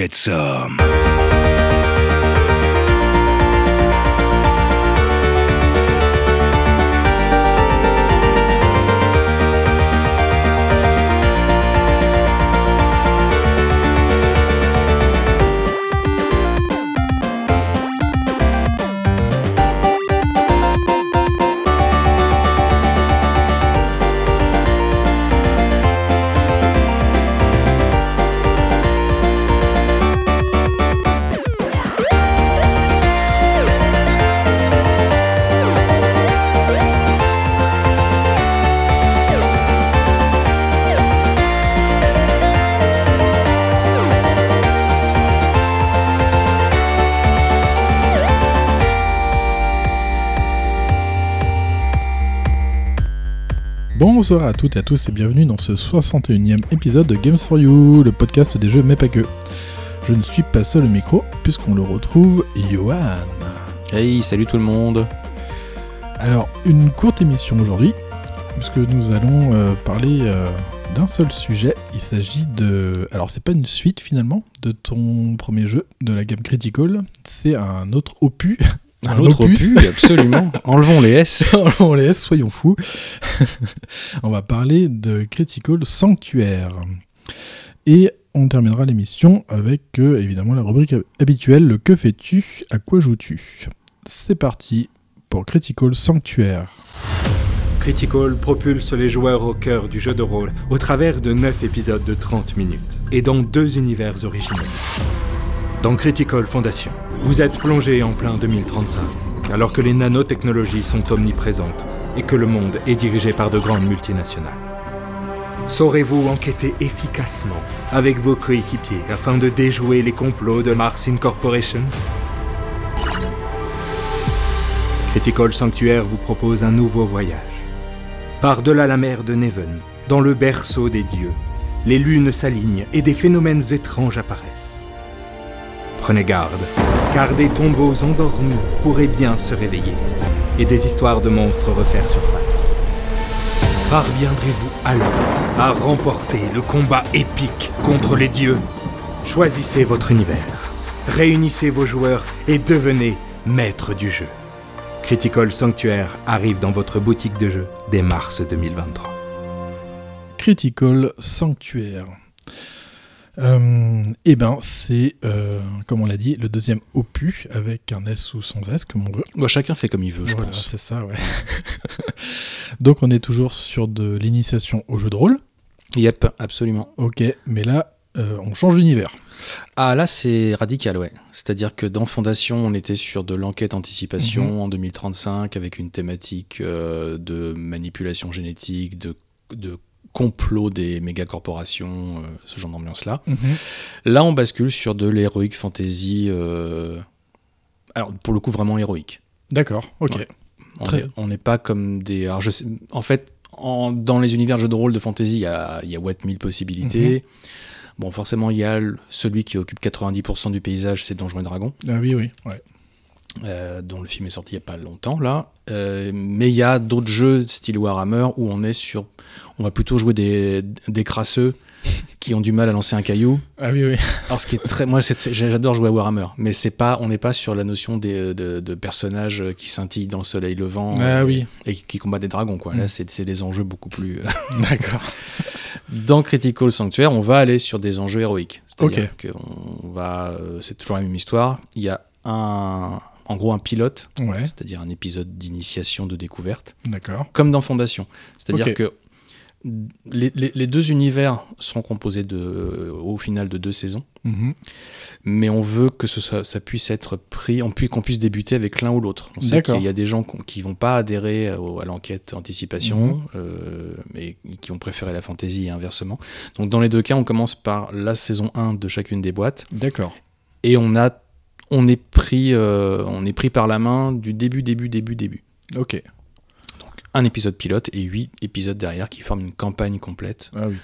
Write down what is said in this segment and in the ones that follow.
Get some. Um, Bonsoir à toutes et à tous et bienvenue dans ce 61e épisode de Games for You, le podcast des jeux mais pas que. Je ne suis pas seul au micro puisqu'on le retrouve Johan. Hey, salut tout le monde. Alors, une courte émission aujourd'hui puisque nous allons euh, parler euh, d'un seul sujet. Il s'agit de... Alors, c'est pas une suite finalement de ton premier jeu de la gamme Critical, c'est un autre opus un, autre opus, absolument. Enlevons les S. Enlevons les S, soyons fous. on va parler de Critical Sanctuaire. Et on terminera l'émission avec euh, évidemment la rubrique habituelle le que fais-tu, à quoi joues-tu? C'est parti pour Critical Sanctuaire. Critical propulse les joueurs au cœur du jeu de rôle au travers de 9 épisodes de 30 minutes et dans deux univers originaux. Dans Critical Foundation, vous êtes plongé en plein 2035, alors que les nanotechnologies sont omniprésentes et que le monde est dirigé par de grandes multinationales. Saurez-vous enquêter efficacement avec vos coéquipiers afin de déjouer les complots de Mars Incorporation? Critical Sanctuaire vous propose un nouveau voyage. Par-delà la mer de Neven, dans le berceau des dieux, les lunes s'alignent et des phénomènes étranges apparaissent. Prenez garde, car des tombeaux endormis pourraient bien se réveiller et des histoires de monstres refaire surface. Parviendrez-vous alors à remporter le combat épique contre les dieux? Choisissez votre univers, réunissez vos joueurs et devenez maître du jeu. Critical Sanctuaire arrive dans votre boutique de jeux dès mars 2023. Critical Sanctuaire. Euh, eh ben, c'est, euh, comme on l'a dit, le deuxième opus avec un S ou sans S, comme on veut. Bah, chacun fait comme il veut, je Voilà, pense. c'est ça, ouais. Donc, on est toujours sur de l'initiation au jeu de rôle. Yep, absolument. Ok, mais là, euh, on change d'univers. Ah, là, c'est radical, ouais. C'est-à-dire que dans Fondation, on était sur de l'enquête-anticipation Mhm. en 2035 avec une thématique euh, de manipulation génétique, de, de complot des méga-corporations, euh, ce genre d'ambiance-là. Là, on bascule sur de l'héroïque fantasy. euh, Alors, pour le coup, vraiment héroïque. D'accord, ok. Ouais. On n'est pas comme des. Alors, je sais- En fait, en- dans les univers jeux de rôle de fantasy, il y a, y a what mille possibilités. Bon, forcément, il y a celui qui occupe 90% du paysage, c'est Donjons et Dragons, Ah oui, oui, ouais. Euh, dont le film est sorti il n'y a pas longtemps, là. Euh, mais il y a d'autres jeux, style Warhammer, où on est sur. On va plutôt jouer des, des crasseux qui ont du mal à lancer un caillou. Ah oui, oui. Alors, ce qui est très. Moi, j'adore jouer à Warhammer, mais c'est pas, on n'est pas sur la notion des, de, de personnages qui scintillent dans le soleil levant. Ah euh, oui. et qui combattent des dragons quoi. Là Mm. c'est des enjeux beaucoup plus euh, D'accord. dans Critical Sanctuaire, on va aller sur des enjeux héroïques. C'est-à-dire Ok. qu'on va c'est toujours la même histoire, il y a un en gros un pilote, Ouais, c'est-à-dire un épisode d'initiation de découverte d'accord. comme dans Fondation. C'est-à-dire que les, les- les deux univers sont composés de, au final de deux saisons, Mhm. mais on veut que ce soit- ça puisse être pris, on qu'on puisse débuter avec l'un ou l'autre. On sait qu'il y a des gens qui vont pas adhérer au- à l'enquête anticipation, Mhm. euh, mais qui ont préféré la fantasy et inversement. Donc dans les deux cas, on commence par la saison 1 de chacune des boîtes, D'accord. et on, a, on, est pris, euh, on est pris par la main du début, début, début, début. Ok. Un épisode pilote et huit épisodes derrière qui forment une campagne complète. Ah oui.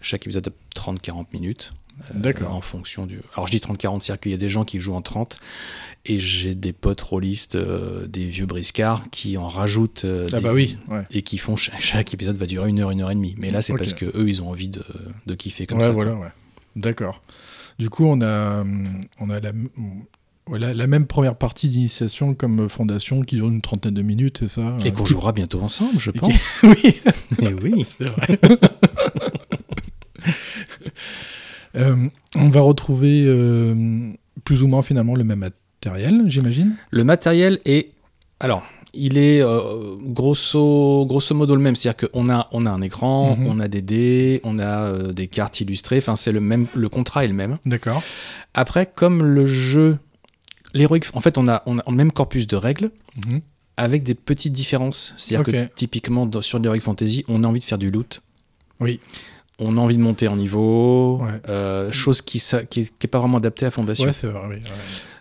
Chaque épisode de 30-40 minutes. euh, D'accord. en fonction du. Alors je dis 30-40, c'est-à-dire qu'il y a des gens qui jouent en 30 et j'ai des potes rôlistes, euh, des vieux briscards qui en rajoutent. euh, Ah des- bah oui, ouais. Et qui font. Chaque, chaque épisode va durer une heure, une heure et demie. Mais là, c'est parce que eux, ils ont envie de, de kiffer comme ouais, ça. voilà, ouais. D'accord. Du coup, on a, on a la, voilà, la même première partie d'initiation comme fondation qui dure une trentaine de minutes, c'est ça Et qu'on jouera bientôt ensemble, je pense. oui, oui. c'est vrai. Euh, on va retrouver euh, plus ou moins finalement le même matériel, j'imagine. Le matériel est. Alors, il est euh, grosso, grosso modo le même. C'est-à-dire qu'on a, on a un écran, Mhm. on a des dés, on a euh, des cartes illustrées. Enfin, c'est le même. Le contrat est le même. D'accord. Après, comme le jeu. L'héroïque. En fait, on a, on a le même corpus de règles Mhm. avec des petites différences. C'est-à-dire que typiquement, dans- sur l'Heroic Fantasy, on a envie de faire du loot. Oui. On a envie de monter en niveau. Ouais. euh, chose qui, sa- qui, est, qui est pas vraiment adaptée à Fondation. Ouais, vrai. oui, ouais.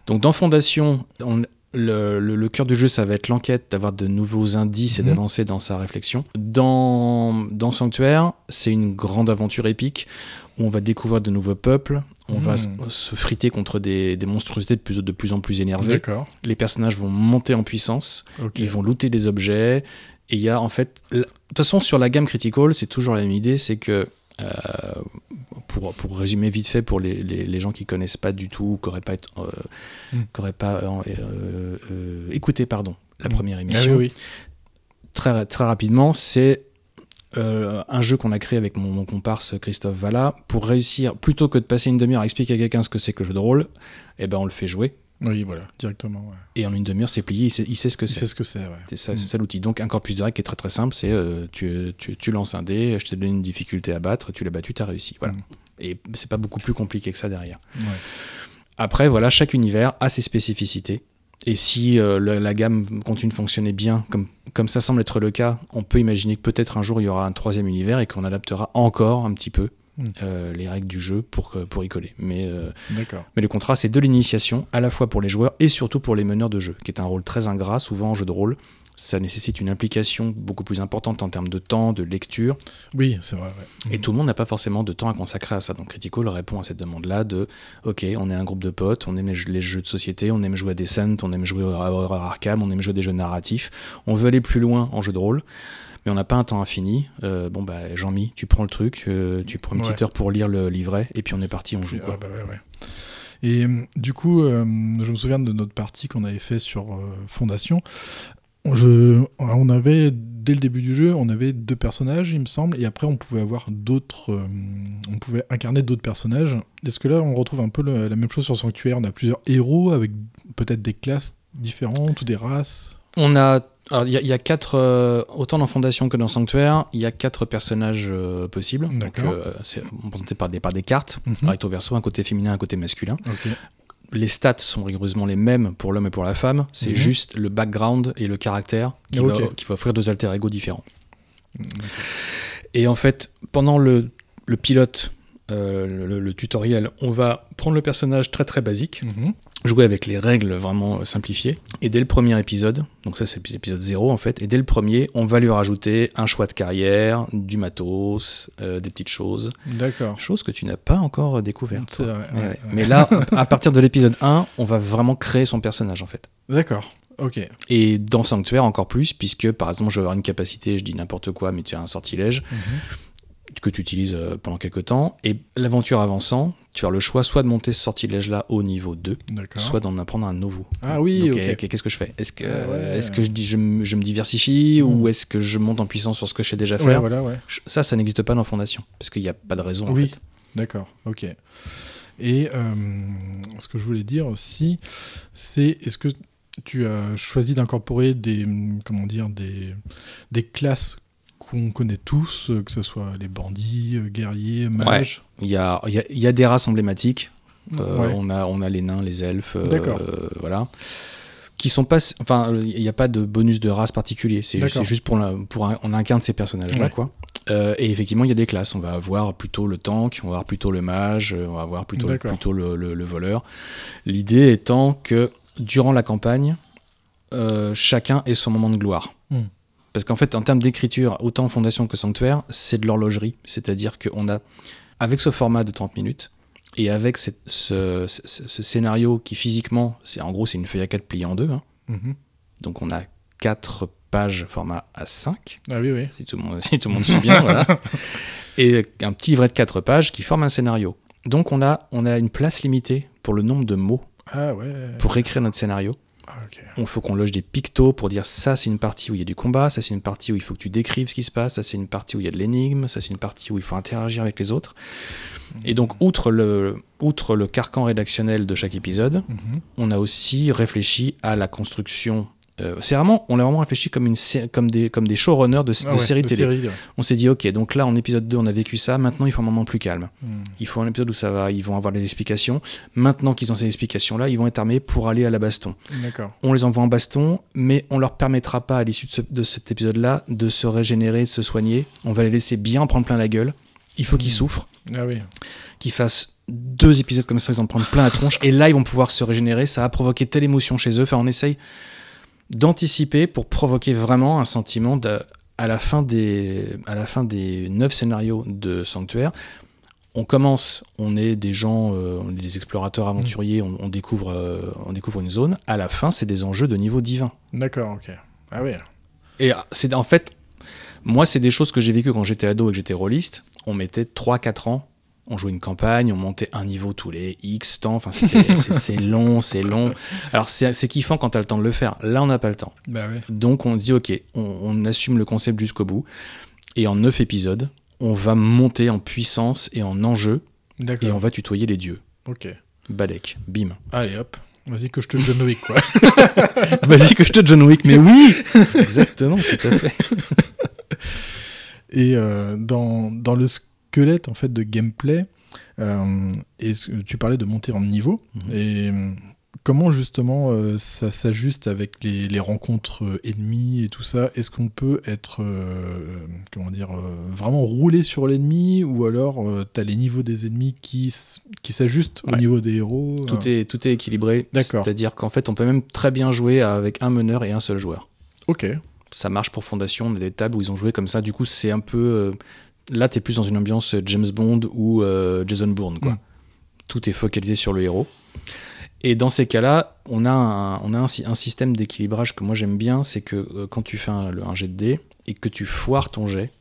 Donc dans Fondation, on- le, le- le cœur du jeu, ça va être l'enquête, d'avoir de nouveaux indices et Mhm. d'avancer dans sa réflexion. Dans, dans Sanctuaire, c'est une grande aventure épique où on va découvrir de nouveaux peuples, on va Mhm. se friter contre des, des monstruosités de plus, de plus en plus énervées. Les personnages vont monter en puissance, ils vont looter des objets. Et il y a en fait. la- De toute façon, sur la gamme Critical, c'est toujours la même idée c'est que. euh, pour, pour résumer vite fait pour les, les, les gens qui connaissent pas du tout, qui n'auraient pas, être, euh, Mm. qui auraient pas euh, écouté pardon, la Mm. première Ah émission, oui, oui. très, très rapidement, c'est euh, un jeu qu'on a créé avec mon, mon comparse Christophe Valla pour réussir, plutôt que de passer une demi-heure à expliquer à quelqu'un ce que c'est que le jeu de rôle, eh ben on le fait jouer. Oui, voilà, directement. ouais. Et en une demi-heure, c'est plié, il sait, il sait ce que Il c'est. sait ce que c'est, ouais. C'est ça, Mm. c'est ça l'outil. Donc un corpus de règles qui est très très simple, c'est euh, tu, tu, tu lances un dé, je te donne une difficulté à battre, tu l'as battu, tu as réussi. Voilà. Mm. Et c'est pas beaucoup plus compliqué que ça derrière. Ouais. Après, voilà, chaque univers a ses spécificités. Et si euh, la, la gamme continue de fonctionner bien, comme, comme ça semble être le cas, on peut imaginer que peut-être un jour il y aura un troisième univers et qu'on adaptera encore un petit peu Mm. euh, les règles du jeu pour, pour y coller. Mais, euh, mais le contrat, c'est de l'initiation, à la fois pour les joueurs et surtout pour les meneurs de jeu, qui est un rôle très ingrat, souvent en jeu de rôle. Ça nécessite une implication beaucoup plus importante en termes de temps, de lecture, Oui, c'est vrai. ouais. et tout le monde n'a pas forcément de temps à consacrer à ça. Donc Critical répond à cette demande-là de OK, on est un groupe de potes, on aime les jeux, de société, on aime jouer à des scènes, on aime jouer à Horror Arkham, on aime jouer à des jeux narratifs, on veut aller plus loin en jeu de rôle. Mais on n'a pas un temps infini. Euh, bon, bah, Jean-Mi, tu prends le truc, euh, tu prends une petite Ouais. heure pour lire le livret, et puis on est parti, on joue. Ah quoi. bah ouais, ouais. Et euh, du coup, je me souviens de notre partie qu'on avait fait sur Fondation. Je, on avait, dès le début du jeu, on avait deux personnages, il me semble, et après on pouvait avoir d'autres. euh, on pouvait incarner d'autres personnages. Est-ce que là, on retrouve un peu le- la même chose sur Sanctuaire? On a plusieurs héros avec peut-être des classes différentes ou des races? On a. alors, Il y, a- il y a quatre. euh, autant dans Fondation que dans Sanctuaire, il y a quatre personnages euh, possibles. D'accord. c'est représenté par des, par des cartes, Mhm. recto verso, un côté féminin, un côté masculin. Les stats sont rigoureusement les mêmes pour l'homme et pour la femme. C'est Mhm. juste le background et le caractère qui, va, qui va offrir deux alter ego différents. Et en fait, pendant le, le pilote, euh, le, le tutoriel, on va prendre le personnage très très basique, Mhm. jouer avec les règles vraiment simplifiées. Et dès le premier épisode, donc ça c'est l'épisode 0 en fait, et dès le premier, on va lui rajouter un choix de carrière, du matos, euh, des petites choses. D'accord. Choses que tu n'as pas encore découvertes. C'est toi. vrai, Ouais, ouais, ouais. ouais. Mais là, à partir de l'épisode 1, on va vraiment créer son personnage en fait. D'accord. Ok. Et dans Sanctuaire encore plus, puisque par exemple je vais avoir une capacité, je dis n'importe quoi, mais tu as un sortilège Mhm. Que tu utilises euh, pendant quelques temps, et l'aventure avançant, tu as le choix soit de monter ce sortilège-là au niveau 2, D'accord. soit d'en apprendre un nouveau. Ah oui, Donc, ok. euh, qu'est-ce que je fais? Est-ce que, Ah ouais. est-ce que je, dis, je, me- je me diversifie ou est-ce que je monte en puissance sur ce que je sais déjà Ouais, faire? voilà, ouais. Je- Ça, ça n'existe pas dans Fondation, parce qu'il n'y a pas de raison en fait. D'accord, ok. Et euh, ce que je voulais dire aussi, c'est est-ce que tu as choisi d'incorporer des comment dire des, des classes qu'on connaît tous, euh, que ce soit les bandits, euh, guerriers, mages. Il y a, il y, a, il y a des races emblématiques. Euh, Ouais. on, a, on a les nains, les elfes, euh, voilà. Qui sont pas. Enfin, il n'y a pas de bonus de race particulier. C'est juste pour, la, pour un, on incarne ces personnages-là, Ouais. quoi. Euh, et effectivement, il y a des classes. On va avoir plutôt le tank, on va avoir plutôt le mage, on va avoir plutôt, le, le- le voleur. L'idée étant que durant la campagne, chacun ait son moment de gloire. Hmm. Parce qu'en fait, en termes d'écriture, autant Fondation que Sanctuaire, c'est de l'horlogerie. C'est-à-dire qu'on a, avec ce format de 30 minutes, et avec cette- ce, ce- ce scénario qui physiquement, c'est en gros, c'est une feuille à 4 pliée en deux. hein. Mhm. Donc on a 4 pages format A5, Ah oui, oui. si tout le monde, si tout le monde suit bien, voilà. Et un petit livret de 4 pages qui forme un scénario. Donc on a, on a une place limitée pour le nombre de mots Ah ouais. pour écrire notre scénario. Ah. Il faut qu'on loge des pictos pour dire ça c'est une partie où il y a du combat, ça c'est une partie où il faut que tu décrives ce qui se passe, ça c'est une partie où il y a de l'énigme, ça c'est une partie où il faut interagir avec les autres. Et donc outre le, outre le carcan rédactionnel de chaque épisode, Mhm. on a aussi réfléchi à la construction. Euh, c'est vraiment, on a vraiment réfléchi comme, une, comme, des, comme des showrunners de, de Ah ouais, séries de télé. séries, ouais. On s'est dit, ok, donc là en épisode 2 on a vécu ça, maintenant il faut un moment plus calme. Mhm. Il faut un épisode où ça va, ils vont avoir des explications. Maintenant qu'ils ont ces explications-là, ils vont être armés pour aller à la baston. On les envoie en baston, mais on leur permettra pas à l'issue de, ce- de cet épisode-là de se régénérer, de se soigner. On va les laisser bien prendre plein la gueule. Il faut qu'ils Mhm. souffrent, Ah oui. qu'ils fassent deux épisodes comme ça, ils en prennent plein la tronche, et là ils vont pouvoir se régénérer. Ça va provoquer telle émotion chez eux. Enfin, on essaye d'anticiper pour provoquer vraiment un sentiment de, à la fin des à la fin des neuf scénarios de Sanctuaire. On commence, on est des gens, euh, on est des explorateurs aventuriers, on, on découvre, euh, on découvre une zone. À la fin, c'est des enjeux de niveau divin. D'accord, ok. Ah oui. Et c'est en fait, moi, c'est des choses que j'ai vécues quand j'étais ado et que j'étais rôliste. On mettait 3-4 ans, on jouait une campagne, on montait un niveau tous les X temps. Enfin, c'est long, c'est long. Alors, c'est kiffant quand t'as le temps de le faire. Là, on n'a pas le temps. Bah ouais. Donc, on dit, ok, on, on assume le concept jusqu'au bout. Et en 9 épisodes, on va monter en puissance et en enjeu et on va tutoyer les dieux. Ok. Balek, bim. Allez hop. Vas-y que je te John Wick quoi. Vas-y que je te John Wick, mais oui Exactement, tout à fait. Et euh, dans, dans le squelette en fait de gameplay, euh, que tu parlais de monter en niveau. Mhm. Et euh, comment justement euh, ça s'ajuste avec les, les rencontres ennemies et tout ça? Est-ce qu'on peut être euh, comment dire euh, vraiment roulé sur l'ennemi ou alors euh, t'as les niveaux des ennemis qui, qui s'ajustent au niveau des héros Tout est, tout est équilibré. D'accord. C'est-à-dire qu'en fait, on peut même très bien jouer avec un meneur et un seul joueur. Ok. Ça marche pour Fondation, on a des tables où ils ont joué comme ça. Du coup, c'est un peu. Euh, là, t'es plus dans une ambiance James Bond ou euh, Jason Bourne, quoi. Mm. Tout est focalisé sur le héros. Et dans ces cas-là, on a un, on a un, sy- un système d'équilibrage que moi j'aime bien, c'est que euh, quand tu fais un, le- un jet de dés et que tu foires ton jet,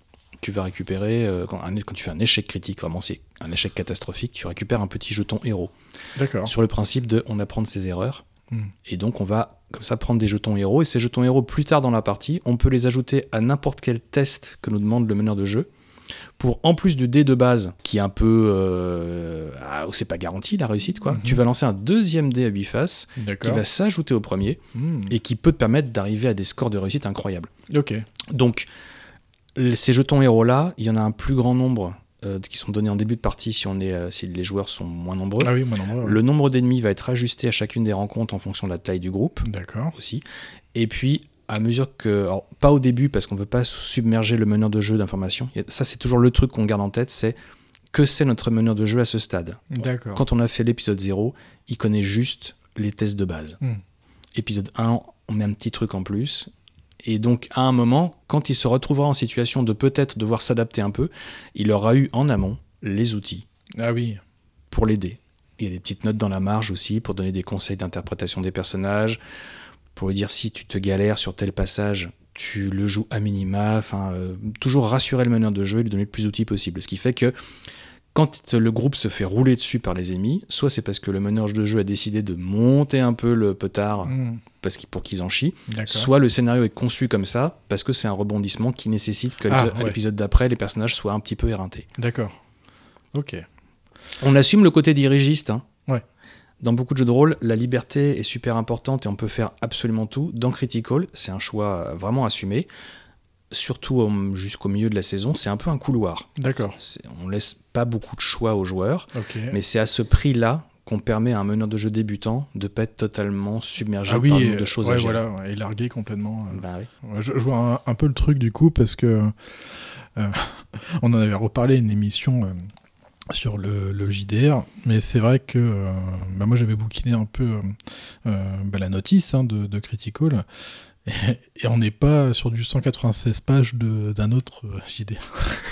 tu vas récupérer, euh, quand, un- quand tu fais un échec critique, vraiment c'est un échec catastrophique, tu récupères un petit jeton héros D'accord. sur le principe de on apprend de ses erreurs. Hmm. Et donc on va comme ça prendre des jetons héros. Et ces jetons héros, plus tard dans la partie, on peut les ajouter à n'importe quel test que nous demande le meneur de jeu. Pour en plus du dé de base, qui est un peu. Euh, ah, où c'est pas garanti la réussite, quoi, Mhm. tu vas lancer un deuxième dé à 8 faces qui va s'ajouter au premier Hmm. et qui peut te permettre d'arriver à des scores de réussite incroyables. Ok. Donc, ces jetons héros-là, il y en a un plus grand nombre euh, qui sont donnés en début de partie si, on est, euh, si les joueurs sont moins nombreux. Ah oui, moi non. moi, Le nombre d'ennemis va être ajusté à chacune des rencontres en fonction de la taille du groupe D'accord. aussi. Et puis, à mesure que. alors, pas au début, parce qu'on ne veut pas submerger le meneur de jeu d'informations. Ça, c'est toujours le truc qu'on garde en tête c'est que c'est notre meneur de jeu à ce stade. D'accord. Quand on a fait l'épisode 0, il connaît juste les tests de base. Hmm. Épisode 1, on met un petit truc en plus. Et donc, à un moment, quand il se retrouvera en situation de peut-être devoir s'adapter un peu, il aura eu en amont les outils Ah oui. pour l'aider. Il y a des petites notes dans la marge aussi pour donner des conseils d'interprétation des personnages, pour lui dire si tu te galères sur tel passage, tu le joues à minima, enfin, euh, toujours rassurer le meneur de jeu et lui donner le plus d'outils possible. Ce qui fait que quand le groupe se fait rouler dessus par les ennemis, soit c'est parce que le meneur de jeu a décidé de monter un peu le petard Hmm. parce qu'il- pour qu'ils en chient, soit le scénario est conçu comme ça parce que c'est un rebondissement qui nécessite que Ah, l'épisode- à ouais. l'épisode d'après, les personnages soient un petit peu éreintés. D'accord. Ok. On assume le côté dirigiste. hein. Dans beaucoup de jeux de rôle, la liberté est super importante et on peut faire absolument tout. Dans Critical, c'est un choix vraiment assumé. Surtout euh, jusqu'au milieu de la saison, c'est un peu un couloir. D'accord. On laisse pas beaucoup de choix aux joueurs, mais c'est à ce prix-là qu'on permet à un meneur de jeu débutant de pas être totalement submergé ah oui, par le nombre euh, de choses ouais, à gérer. voilà, et largué complètement. euh. Bah oui. Je, je vois un, un peu le truc du coup parce que euh, on en avait reparlé une émission euh, sur le, le JDR, mais c'est vrai que euh, bah, moi j'avais bouquiné un peu euh, euh, bah, la notice hein, de, de Critical. Et, et on n'est pas sur du 196 pages d'un autre euh, JDR.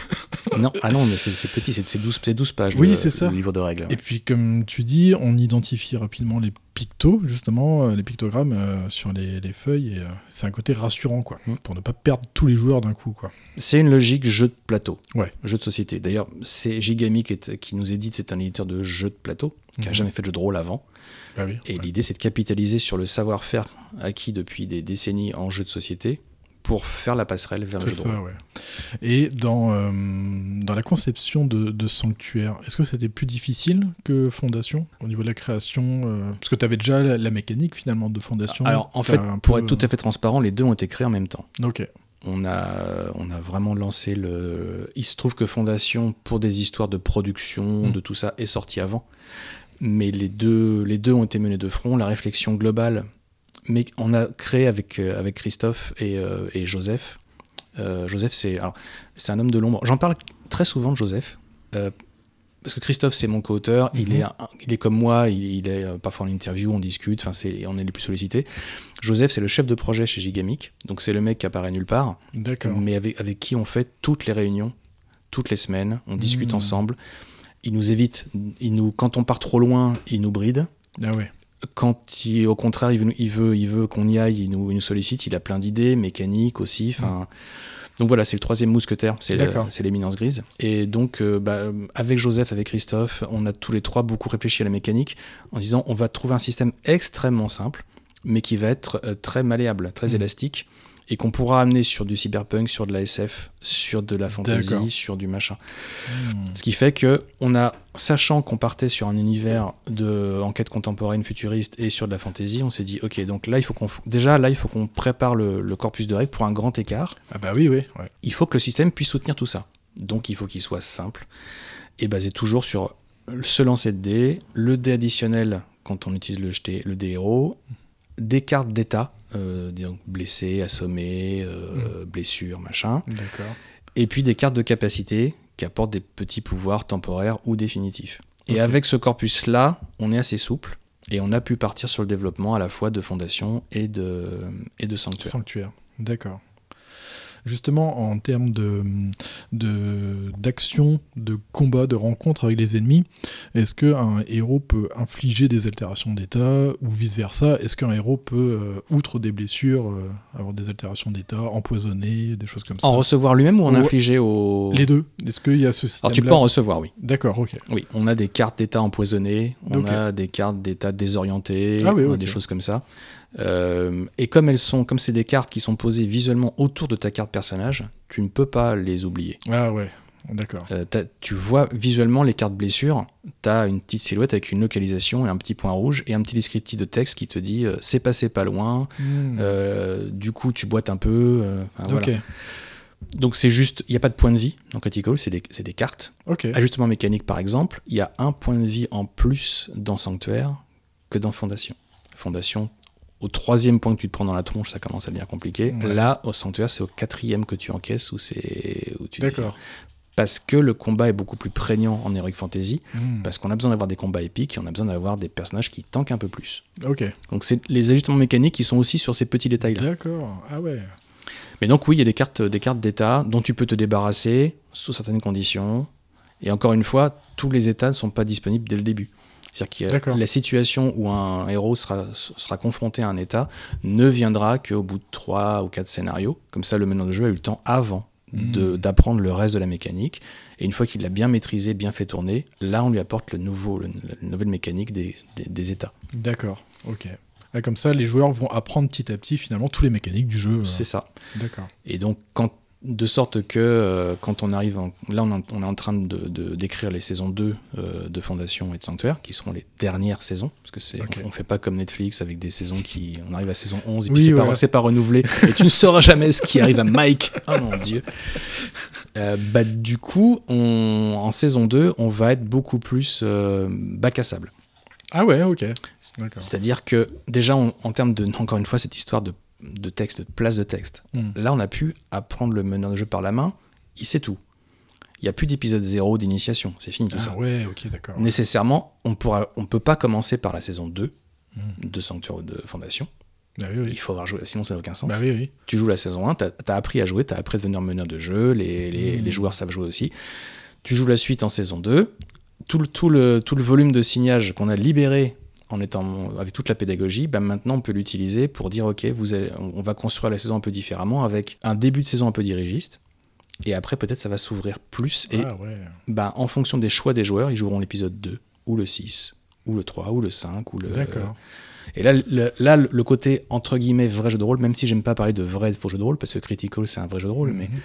non, ah non, mais c'est petit, c'est c'est 12, c'est 12 pages Oui, le, c'est ça. le livre de règles. Et puis comme tu dis, on identifie rapidement les pictos, justement, les pictogrammes sur les, feuilles. et c'est un côté rassurant, quoi, mm. pour ne pas perdre tous les joueurs d'un coup, quoi. C'est une logique jeu de plateau, ouais. jeu de société. D'ailleurs, c'est Gigami qui, nous édite, c'est un éditeur de jeux de plateau, qui n'a mhm. jamais fait de jeu de rôle avant. Ah et l'idée, c'est de capitaliser sur le savoir-faire acquis depuis des décennies en jeu de société pour faire la passerelle vers le jeu de rôle. Et dans, euh, dans la conception de, Sanctuaire, est-ce que c'était plus difficile que Fondation au niveau de la création euh, Parce que tu avais déjà la, mécanique finalement de Fondation. Alors en fait, pour être tout à fait transparent, les deux ont été créés en même temps. Ok. On a, on a vraiment lancé le. Il se trouve que Fondation, pour des histoires de production, mm. de tout ça, est sorti avant mais les deux, les deux ont été menés de front. La réflexion globale, mais on a créé avec, euh, avec Christophe et, euh, et Joseph. Euh, Joseph, c'est c'est un homme de l'ombre. J'en parle très souvent de Joseph. Parce que Christophe, c'est mon co-auteur, il, mhm. est, il est comme moi, il, est parfois en interview, on discute, enfin on est les plus sollicités. Joseph, c'est le chef de projet chez Gigamic, donc c'est le mec qui apparaît nulle part, mais avec, avec qui on fait toutes les réunions, toutes les semaines, on discute mhm. ensemble il nous évite. Il nous, quand on part trop loin, il nous bride. Ah ouais. Quand il, au contraire, il veut, il veut, il veut qu'on y aille, il nous, il nous, sollicite. Il a plein d'idées, mécaniques aussi. Enfin. Donc voilà, c'est le troisième mousquetaire, c'est l'éminence grise. Et donc, euh, bah, avec Joseph, avec Christophe, on a tous les trois beaucoup réfléchi à la mécanique en disant on va trouver un système extrêmement simple, mais qui va être euh, très malléable, très mmh. élastique, et qu'on pourra amener sur du cyberpunk, sur de la SF, sur de la fantasy, sur du machin. Hmm. Ce qui fait que on a, sachant qu'on partait sur un univers de enquête contemporaine futuriste et sur de la fantasy, on s'est dit ok donc là il faut qu'on déjà là il faut qu'on prépare le, corpus de règles pour un grand écart. Ah bah oui oui. Il faut que le système puisse soutenir tout ça. Donc il faut qu'il soit simple et basé toujours sur ce lancer de dés, le dé additionnel quand on utilise le jeté, le dé héros, des cartes d'état euh, blessés, assommés, euh, mm. blessures, machin. Et puis des cartes de capacité qui apportent des petits pouvoirs temporaires ou définitifs. Et avec ce corpus-là, on est assez souple et on a pu partir sur le développement à la fois de fondation et de, et de sanctuaire. Sanctuaire, d'accord justement en termes de d'action, de, combat, de rencontre avec les ennemis, est-ce qu'un héros peut infliger des altérations d'état ou vice-versa? Est-ce qu'un héros peut, euh, outre des blessures, euh, avoir des altérations d'état, empoisonner, des choses comme ça? En recevoir lui-même ou en infliger au... Les deux. Est-ce qu'il y a ce système Alors tu peux en recevoir, oui. D'accord, ok. Oui, on a des cartes d'état empoisonnées, on a des cartes d'état désorientées, ah des choses comme ça. Euh, et comme elles sont, comme c'est des cartes qui sont posées visuellement autour de ta carte personnage, tu ne peux pas les oublier. Ah ouais, d'accord. Euh, tu vois visuellement les cartes blessures, tu as une petite silhouette avec une localisation et un petit point rouge et un petit descriptif de texte qui te dit euh, c'est passé pas loin, hmm. du coup tu boites un peu. Donc c'est juste, il n'y a pas de point de vie dans Critical, c'est des, des, cartes. Ajustement mécanique par exemple, il y a un point de vie en plus dans Sanctuaire que dans Fondation. Fondation, au troisième point que tu te prends dans la tronche, ça commence à devenir compliqué. Là, au sanctuaire, c'est au quatrième que tu encaisses où c'est où tu. D'accord. Parce que le combat est beaucoup plus prégnant en Heroic Fantasy, hmm. parce qu'on a besoin d'avoir des combats épiques et on a besoin d'avoir des personnages qui tankent un peu plus. Ok. Donc c'est les ajustements mécaniques qui sont aussi sur ces petits détails-là. D'accord. Ah ouais. Mais donc oui, il y a des cartes, des cartes d'état dont tu peux te débarrasser sous certaines conditions. Et encore une fois, tous les états ne sont pas disponibles dès le début. C'est-à-dire que la situation où un héros sera, sera confronté à un état ne viendra qu'au bout de 3 ou 4 scénarios. Comme ça, le meneur de jeu a eu le temps avant hmm. d'apprendre le reste de la mécanique. Et une fois qu'il l'a bien maîtrisé, bien fait tourner, là, on lui apporte le nouveau, la nouvelle mécanique des, des, états. D'accord, ok. comme ça, les joueurs vont apprendre petit à petit, finalement, tous les mécaniques du jeu. C'est ça. D'accord. Et donc, quand de sorte que euh, quand on arrive, là on, est en train de, d'écrire les saisons 2 euh, de Fondation et de Sanctuaire, qui seront les dernières saisons, parce que c'est, on, fait pas comme Netflix avec des saisons qui, on arrive à saison 11 et puis c'est, pas, pas renouvelé, et tu ne sauras jamais ce qui arrive à Mike, oh mon dieu. Euh, bah, du coup, on, en saison 2, on va être beaucoup plus bac à sable. Ah ouais, ok. C'est-à-dire que déjà, en termes de, encore une fois, cette histoire de de texte, de place de texte. Hmm. Là, on a pu apprendre le meneur de jeu par la main, il sait tout. Il n'y a plus d'épisode zéro d'initiation, c'est fini tout ah ça. Ouais, ok, d'accord. Nécessairement, on ne on peut pas commencer par la saison 2 hmm. de Sanctuary de Fondation. Bah oui, Il faut avoir joué, sinon ça n'a aucun sens. Bah oui, tu joues la saison 1, tu as, appris à jouer, tu as appris à devenir meneur de jeu, les, les, hmm. joueurs savent jouer aussi. Tu joues la suite en saison 2, tout le, tout le, tout le volume de signage qu'on a libéré en étant avec toute la pédagogie, bah maintenant on peut l'utiliser pour dire ok, vous allez, on va construire la saison un peu différemment avec un début de saison un peu dirigiste. Et après, peut-être ça va s'ouvrir plus. Et Ah ouais. bah, en fonction des choix des joueurs, ils joueront l'épisode 2, ou le 6, ou le 3, ou le 5, ou le. D'accord. Et là, le, là, le côté entre guillemets vrai jeu de rôle, même si j'aime pas parler de vrai faux jeu de rôle, parce que Critical c'est un vrai jeu de rôle, mais Mhm.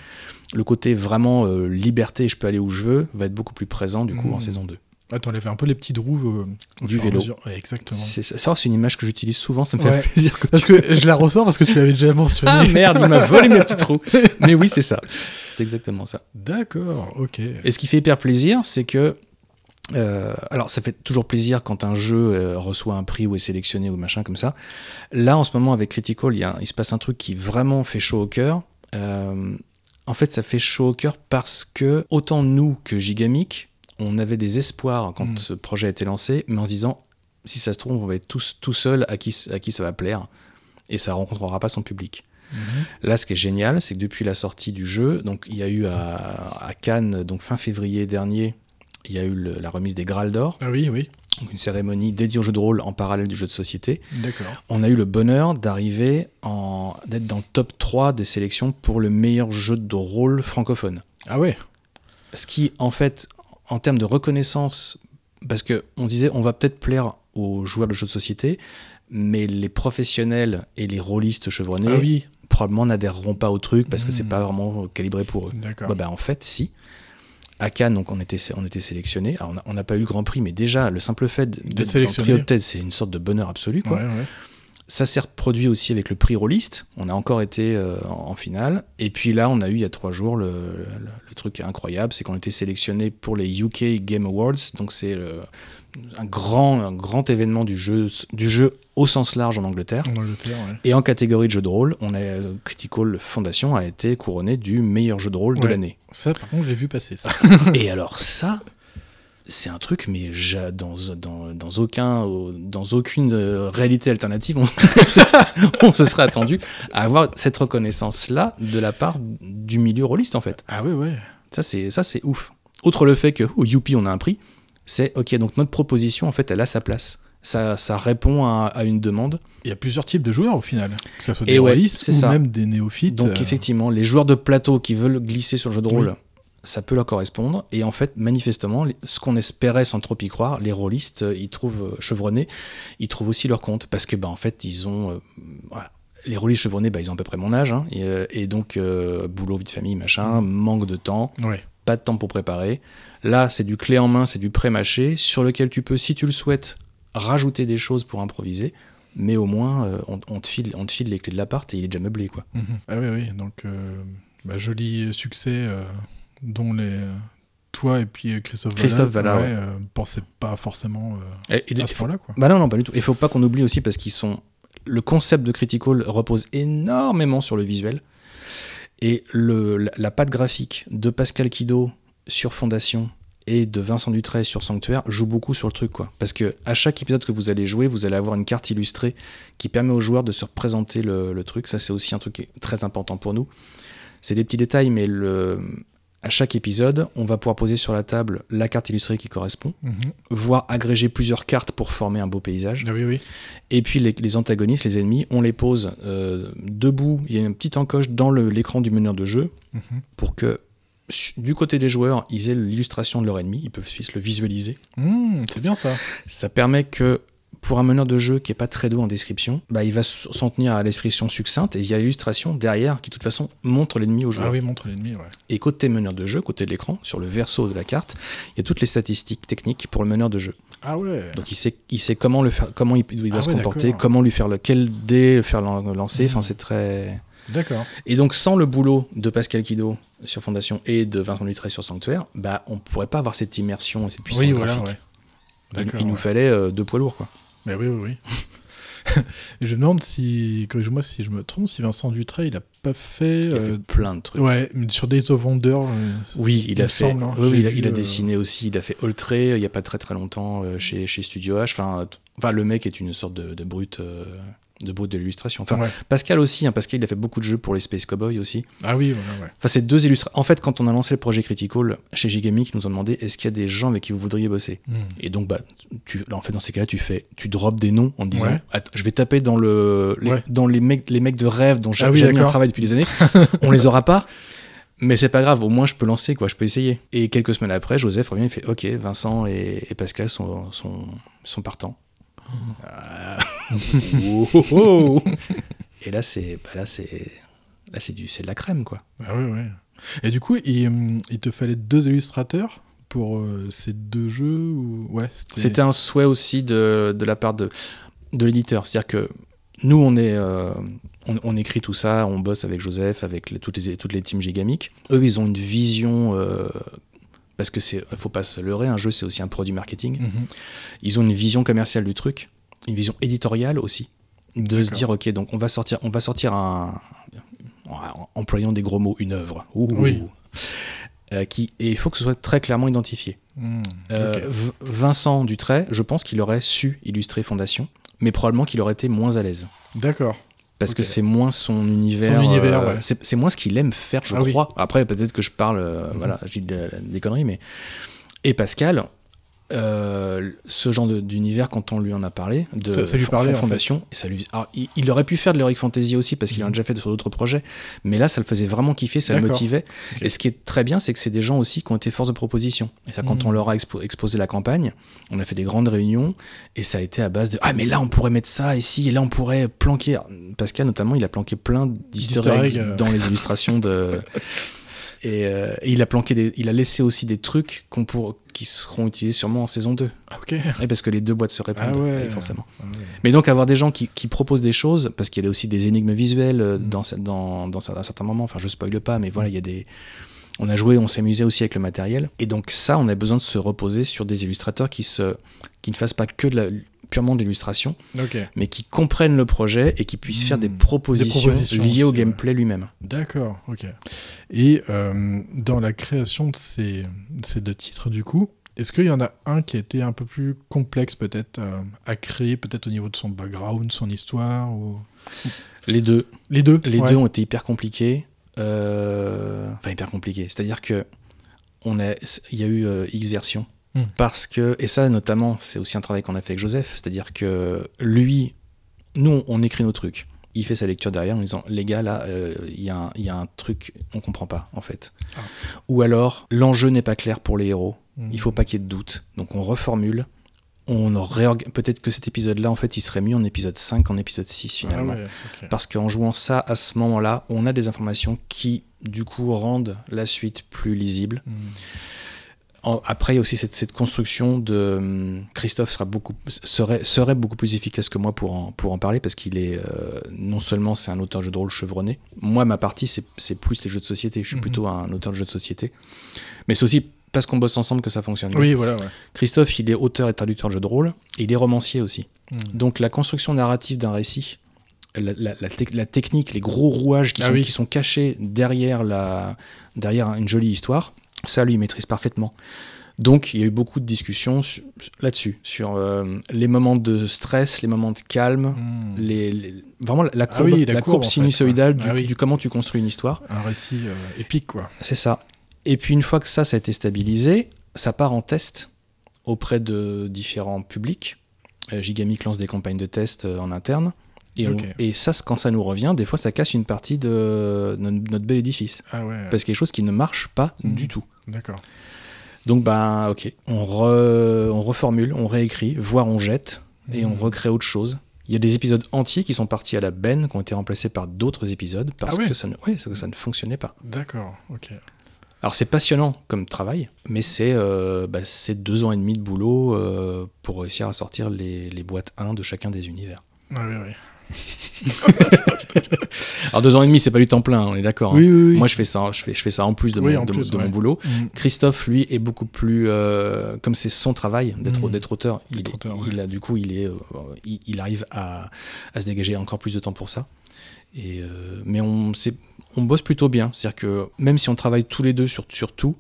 le côté vraiment euh, liberté, je peux aller où je veux, va être beaucoup plus présent du coup en Mhm. saison 2. Ah, t'enlèves un peu les petites roues euh, Du vélo. Ouais, exactement. C'est ça, c'est une image que j'utilise souvent, ça me fait Ouais. plaisir. que- Parce que je la ressors parce que tu l'avais déjà mentionné. Ah merde, il m'a volé mes petits trous. Mais oui, c'est ça. C'est exactement ça. D'accord, ok. Et ce qui fait hyper plaisir, c'est que. euh, alors, ça fait toujours plaisir quand un jeu euh, reçoit un prix ou est sélectionné ou machin comme ça. Là, en ce moment, avec Critical, il, y a- il se passe un truc qui vraiment fait chaud au cœur. En fait, ça fait chaud au cœur parce que, autant nous que Gigamic, on avait des espoirs quand Mm. ce projet a été lancé, mais en se disant, si ça se trouve, on va être tous tout seul à qui, à qui ça va plaire, et ça rencontrera pas son public. Mhm. Là, ce qui est génial, c'est que depuis la sortie du jeu, donc il y a eu à, à Cannes, donc fin février dernier, il y a eu le- la remise des Graal d'or, Ah oui, oui. donc une cérémonie dédiée au jeu de rôle en parallèle du jeu de société. D'accord. On a eu le bonheur d'arriver en d'être dans le top 3 des sélections pour le meilleur jeu de rôle francophone. Ah ouais. Ce qui, en fait, en termes de reconnaissance, parce que on disait, on va peut-être plaire aux joueurs de jeux de société, mais les professionnels et les rôlistes chevronnés Ah oui. probablement n'adhéreront pas au truc parce que c'est Hmm. pas vraiment calibré pour eux. Bah, bah, en fait, si. À Cannes, donc on était, on était sélectionnés. Alors, on n'a pas eu le Grand Prix, mais déjà, le simple fait d'être sélectionné. trio de tête, c'est une sorte de bonheur absolu. Quoi. Ouais, ouais. Ça s'est reproduit aussi avec le prix Rolliste. On a encore été euh, en, finale. Et puis là, on a eu il y a trois jours le, le- le truc incroyable, c'est qu'on était sélectionné pour les UK Game Awards. Donc c'est un grand, un grand événement du jeu, du jeu au sens large en Angleterre. En Angleterre, ouais. Et en catégorie de jeu de rôle, on a euh, Critical Foundation a été couronné du meilleur jeu de rôle de l'année. Ça, par contre, j'ai vu passer ça. Et alors ça, c'est un truc, mais dans, dans, dans, aucun, dans aucune euh, réalité alternative, on, on se serait attendu à avoir cette reconnaissance-là de la part du milieu rôliste, en fait. Ah ouais, ouais. Ça, c'est ça c'est ouf. Outre le fait que, oh, youpi, on a un prix, c'est, ok, donc notre proposition, en fait, elle a sa place. Ça, ça répond à, à une demande. Il y a plusieurs types de joueurs au final. Que ça soit des ouais, réalistes c'est ou ça. même des néophytes. Donc euh, effectivement, les joueurs de plateau qui veulent glisser sur le jeu de rôle, Oui. Ça peut leur correspondre. Et en fait, manifestement, ce qu'on espérait sans trop y croire, les rôlistes, euh, ils trouvent euh, chevronnés, ils trouvent aussi leur compte parce que bah en fait, ils ont euh, voilà. Les rôlistes chevronnés, bah, ils ont à peu près mon âge, hein, et, et donc euh, boulot, vie de famille, machin, manque de temps, Ouais. pas de temps pour préparer. Là, c'est du clé en main, c'est du pré-mâché, sur lequel tu peux, si tu le souhaites, rajouter des choses pour improviser, mais au moins, euh, on, on te file, on te file les clés de l'appart et il est déjà meublé, quoi. Mhm. Ah oui, oui. Donc, euh, bah, joli succès euh, dont les. Toi et puis euh, Christophe, Christophe ouais, ouais. euh, pensaient pas forcément euh, Et- et- à ce point-là. Quoi. Bah non, non, pas du tout. Il faut pas qu'on oublie aussi parce qu'ils sont. Le concept de Critical repose énormément sur le visuel. Et le, la, la patte graphique de Pascal Kido sur Fondation et de Vincent Dutray sur Sanctuaire joue beaucoup sur le truc, quoi. Parce que à chaque épisode que vous allez jouer, vous allez avoir une carte illustrée qui permet aux joueurs de se représenter le, le truc. Ça, c'est aussi un truc qui est très important pour nous. C'est des petits détails, mais le, à chaque épisode, on va pouvoir poser sur la table la carte illustrée qui correspond, Mhm. voire agréger plusieurs cartes pour former un beau paysage. Ah oui, oui. Et puis les, les antagonistes, les ennemis, on les pose euh, debout. Il y a une petite encoche dans l'écran du meneur de jeu Mhm. pour que du côté des joueurs, ils aient l'illustration de leur ennemi, ils peuvent se le visualiser. Mmh, c'est bien ça. Ça permet que pour un meneur de jeu qui est pas très doux en description, bah, il va s'en tenir à l'expression succincte et il y a l'illustration derrière qui de toute façon montre l'ennemi au joueur. Ah oui, montre l'ennemi, ouais. Et côté meneur de jeu, côté de l'écran, sur le verso de la carte, il y a toutes les statistiques techniques pour le meneur de jeu. Ah ouais. Donc il sait, il sait comment le faire, comment il, il doit Ah se ouais, comporter, comment lui faire le quel dé le faire lan- lancer. Enfin Mhm. c'est très. D'accord. Et donc sans le boulot de Pascal Kido sur Fondation et de Vincent Luttré sur Sanctuaire, bah on pourrait pas avoir cette immersion et cette puissance Oui, voilà, graphique. ouais. Il, il nous ouais. fallait euh, deux poids lourds quoi. Mais oui, oui, oui. Je me demande si, corrige-moi si je me trompe, si Vincent Dutray, il a pas fait. Il a euh, fait plein de trucs. Ouais, sur Days of Wonder. euh, Oui, il, il a fait. semble, hein. oui, il a, il a euh, dessiné aussi. Il a fait Oltré il y a pas très très longtemps euh, chez, chez Studio H. Enfin, le mec est une sorte de, de brute. De brut de l'illustration. Enfin, Pascal aussi, hein, Pascal il a fait beaucoup de jeux pour les Space Cowboys aussi. Ah oui, voilà, ouais. Enfin, c'est deux illustrateurs. En fait, quand on a lancé le projet Critical chez Gigamic, ils nous ont demandé est-ce qu'il y a des gens avec qui vous voudriez bosser? Hmm. Et donc, bah, tu, en fait, dans ces cas-là, tu fais, tu drops des noms en disant je vais taper dans, le, les, dans les, mecs, les mecs de rêve dont j'ai ah un travail depuis des années. on les aura pas. Mais c'est pas grave, au moins je peux lancer, quoi, je peux essayer. Et quelques semaines après, Joseph revient, il fait Ok, Vincent et, Pascal sont, sont, sont partants. Ah. et là, c'est bah là, c'est là, c'est du, c'est de la crème, quoi. Ah ouais, ouais. Et du coup, il, il te fallait deux illustrateurs pour euh, ces deux jeux ou... ouais, C'était un souhait aussi de, de la part de, de l'éditeur. C'est-à-dire que nous, on est, euh, on, écrit tout ça, on bosse avec Joseph, avec toutes, les, toutes les teams gigamiques. Eux, ils ont une vision. Euh, parce que c'est, faut pas se leurrer, un jeu c'est aussi un produit marketing. Mhm. Ils ont une vision commerciale du truc, une vision éditoriale aussi, de se dire ok donc on va sortir, on va sortir un, en employant des gros mots, une œuvre. oui. Euh, qui, et il faut que ce soit très clairement identifié. Hmm, Vincent Dutray, je pense qu'il aurait su illustrer Fondation, mais probablement qu'il aurait été moins à l'aise. D'accord parce que c'est moins son univers. Euh, c'est moins ce qu'il aime faire, je ah crois. Après, peut-être que je parle, euh, mhm. voilà, je dis des conneries, mais. Et Pascal, euh, ce genre d'univers quand on lui en a parlé de ça, lui parlait, fondation et ça lui il, aurait pu faire de l'heroic fantasy aussi parce qu'il en a mhm. déjà fait sur d'autres projets mais là ça le faisait vraiment kiffer ça le motivait. Et ce qui est très bien c'est que c'est des gens aussi qui ont été force de proposition. Et ça quand mhm. on leur a exposé la campagne on a fait des grandes réunions et ça a été à base de ah mais là on pourrait mettre ça ici et là on pourrait planquer. Pascal notamment il a planqué plein d'histoires dans les illustrations de Euh, et, il a planqué des, il a laissé aussi des trucs qu'on pour, qui seront utilisés sûrement en saison 2. Ah, ok. parce que les deux boîtes se répondent, ah forcément. Ah Mais donc avoir des gens qui, qui, proposent des choses, parce qu'il y a aussi des énigmes visuelles euh, mm. dans, dans, dans, un certain moment, enfin je spoile pas, mais voilà, il y a des... On a joué, on s'amusait aussi avec le matériel. Et donc ça, on a besoin de se reposer sur des illustrateurs qui, se, qui ne fassent pas que de la, purement d'illustration, mais qui comprennent le projet et qui puissent faire des hmm. propositions, liées au gameplay lui-même. D'accord, ok. Et euh, dans la création de ces, ces deux titres, du coup, est-ce qu'il y en a un qui a été un peu plus complexe peut-être euh, à créer, peut-être au niveau de son background, son histoire ou... Les deux. Les deux Les deux ont été hyper compliqués. Euh, enfin, hyper compliqués. C'est-à-dire que on a, il y a eu X versions Hmm. Parce que, et ça notamment, c'est aussi un travail qu'on a fait avec Joseph, c'est-à-dire que lui, nous, on écrit nos trucs. Il fait sa lecture derrière en disant les gars là euh, il y, a un truc on comprend pas en fait ah. ou alors l'enjeu n'est pas clair pour les héros il il faut hmm. pas qu'il y ait de doute donc on reformule on peut-être que cet épisode là en fait il serait mieux en épisode 5 en épisode 6 finalement ah parce qu'en jouant ça à ce moment là on a des informations qui du coup rendent la suite plus lisible Après, il y a aussi cette, construction de hum, Christophe sera beaucoup, serait, serait beaucoup plus efficace que moi pour en, pour en parler parce qu'il est euh, non seulement c'est un auteur de jeu de rôle chevronné. Moi, ma partie c'est plus les jeux de société. Je suis mhm. plutôt un auteur de jeux de société, mais c'est aussi parce qu'on bosse ensemble que ça fonctionne. Oui, voilà. Christophe, il est auteur et traducteur de jeux de rôle et il est romancier aussi. Mhm. Donc la construction narrative d'un récit, la, la, technique, les gros rouages qui, ah sont, qui sont cachés derrière, la, derrière une jolie histoire ça, lui, il maîtrise parfaitement. Donc, il y a eu beaucoup de discussions là-dessus, sur euh, les moments de stress, les moments de calme, hmm. les, vraiment la ah courbe, la, courbe, sinusoïdale ah du, comment tu construis une histoire. Un récit euh, épique, quoi. C'est ça. Et puis, une fois que ça, ça a été stabilisé, ça part en test auprès de différents publics. Euh, Gigamic lance des campagnes de test en interne. Et, et, ça, quand ça nous revient, des fois, ça casse une partie de notre, bel édifice. Ah ouais. Parce qu'il y a des choses qui ne marchent pas hmm. du tout. D'accord. Donc, bah, ok, on, on reformule, on réécrit, voire on jette, et on hmm. recrée autre chose. Il y a des épisodes entiers qui sont partis à la benne, qui ont été remplacés par d'autres épisodes, parce ah que, ça ne, que ça ne fonctionnait pas. D'accord, ok. Alors c'est passionnant comme travail, mais c'est euh, bah, deux ans et demi de boulot euh, pour réussir à sortir les, les boîtes 1 de chacun des univers. Ah oui, oui. Alors deux ans et demi, c'est pas du temps plein, on est d'accord. Hein. Moi, je fais ça, je fais, je fais ça en plus de, mon, de, mon, boulot. Mm. Christophe, lui, est beaucoup plus, euh, comme c'est son travail d'être mm. auteur. Il, il a du coup, il est, euh, il, arrive à, à, se dégager encore plus de temps pour ça. Et euh, mais on, on bosse plutôt bien, c'est-à-dire que même si on travaille tous les deux sur, sur tout,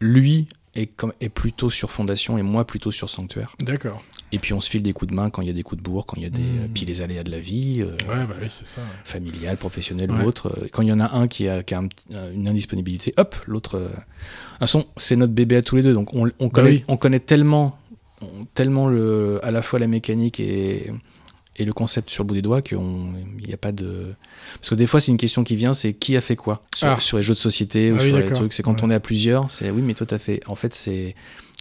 lui est, comme, est plutôt sur Fondation et moi plutôt sur Sanctuaire. D'accord. Et puis on se file des coups de main quand il y a des coups de bourre, quand il y a des. Mm. Puis les aléas de la vie, euh, Ouais, bah oui, ça. familiale, professionnelle Ouais. ou autre. euh, Quand il y en a un qui a, qui a un petit- euh, une indisponibilité, hop, l'autre. euh, De toute façon, c'est notre bébé à tous les deux. Donc on, on connaît, Bah oui. on connaît tellement, on- tellement le, à la fois la mécanique et, et le concept sur le bout des doigts qu'il n'y a pas de. Parce que des fois, c'est une question qui vient c'est qui a fait quoi sur, Ah. sur les jeux de société ou Ah oui, sur les trucs. C'est quand Ouais. on est à plusieurs, c'est oui, mais toi, t'as fait. En fait, c'est.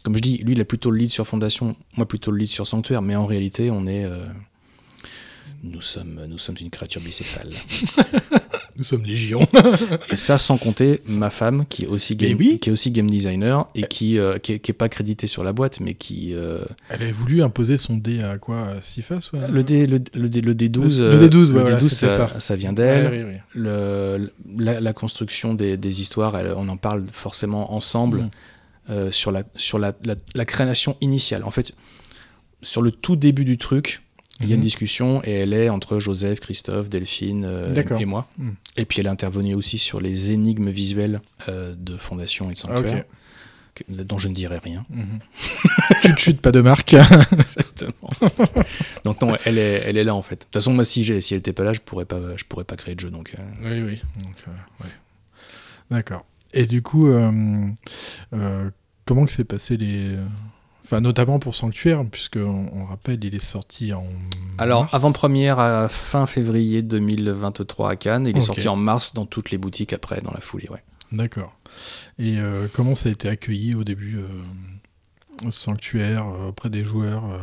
Comme je dis, lui, il a plutôt le lead sur Fondation, moi plutôt le lead sur Sanctuaire, mais en réalité, on est. euh, Nous sommes, nous sommes une créature bicéphale. Nous sommes légion. Et ça, sans compter ma femme, qui est aussi game, oui. qui est aussi game designer et qui, euh, qui, est, qui est pas créditée sur la boîte, mais qui. euh, Elle avait voulu imposer son dé à quoi À 6 faces le, D, le, le, D, le D12, Le- euh, le D12, ouais, le voilà, D12, c'était ça, ça. ça vient d'elle. Ouais, la, la construction des, des histoires, elle- on en parle forcément ensemble Mm. Euh, sur, la, sur la, la, la création initiale. En fait, sur le tout début du truc, il y a une Mhm. discussion et elle est entre Joseph, Christophe, Delphine euh, et moi. Mm. Et puis elle est intervenue aussi sur les énigmes visuelles euh, de Fondation et de Ah, Sanctuaire, que- dont je ne dirai rien. Mhm. chut, chut, pas de marque. Exactement. donc non, elle est, elle est là en fait. De toute façon, moi, si, si elle n'était pas là, je pourrais pas, je pourrais pas créer de jeu. Donc, euh, oui, oui. D'accord. Et du coup, euh, euh, comment que s'est passé les. Enfin, notamment pour Sanctuaire, puisque on, on rappelle, il est sorti en. Alors, avant-première à fin février 2023 à Cannes. Il est sorti en mars dans toutes les boutiques après, dans la foulée. Ouais. D'accord. Et euh, comment ça a été accueilli au début euh, Sanctuaire, euh, auprès des joueurs euh,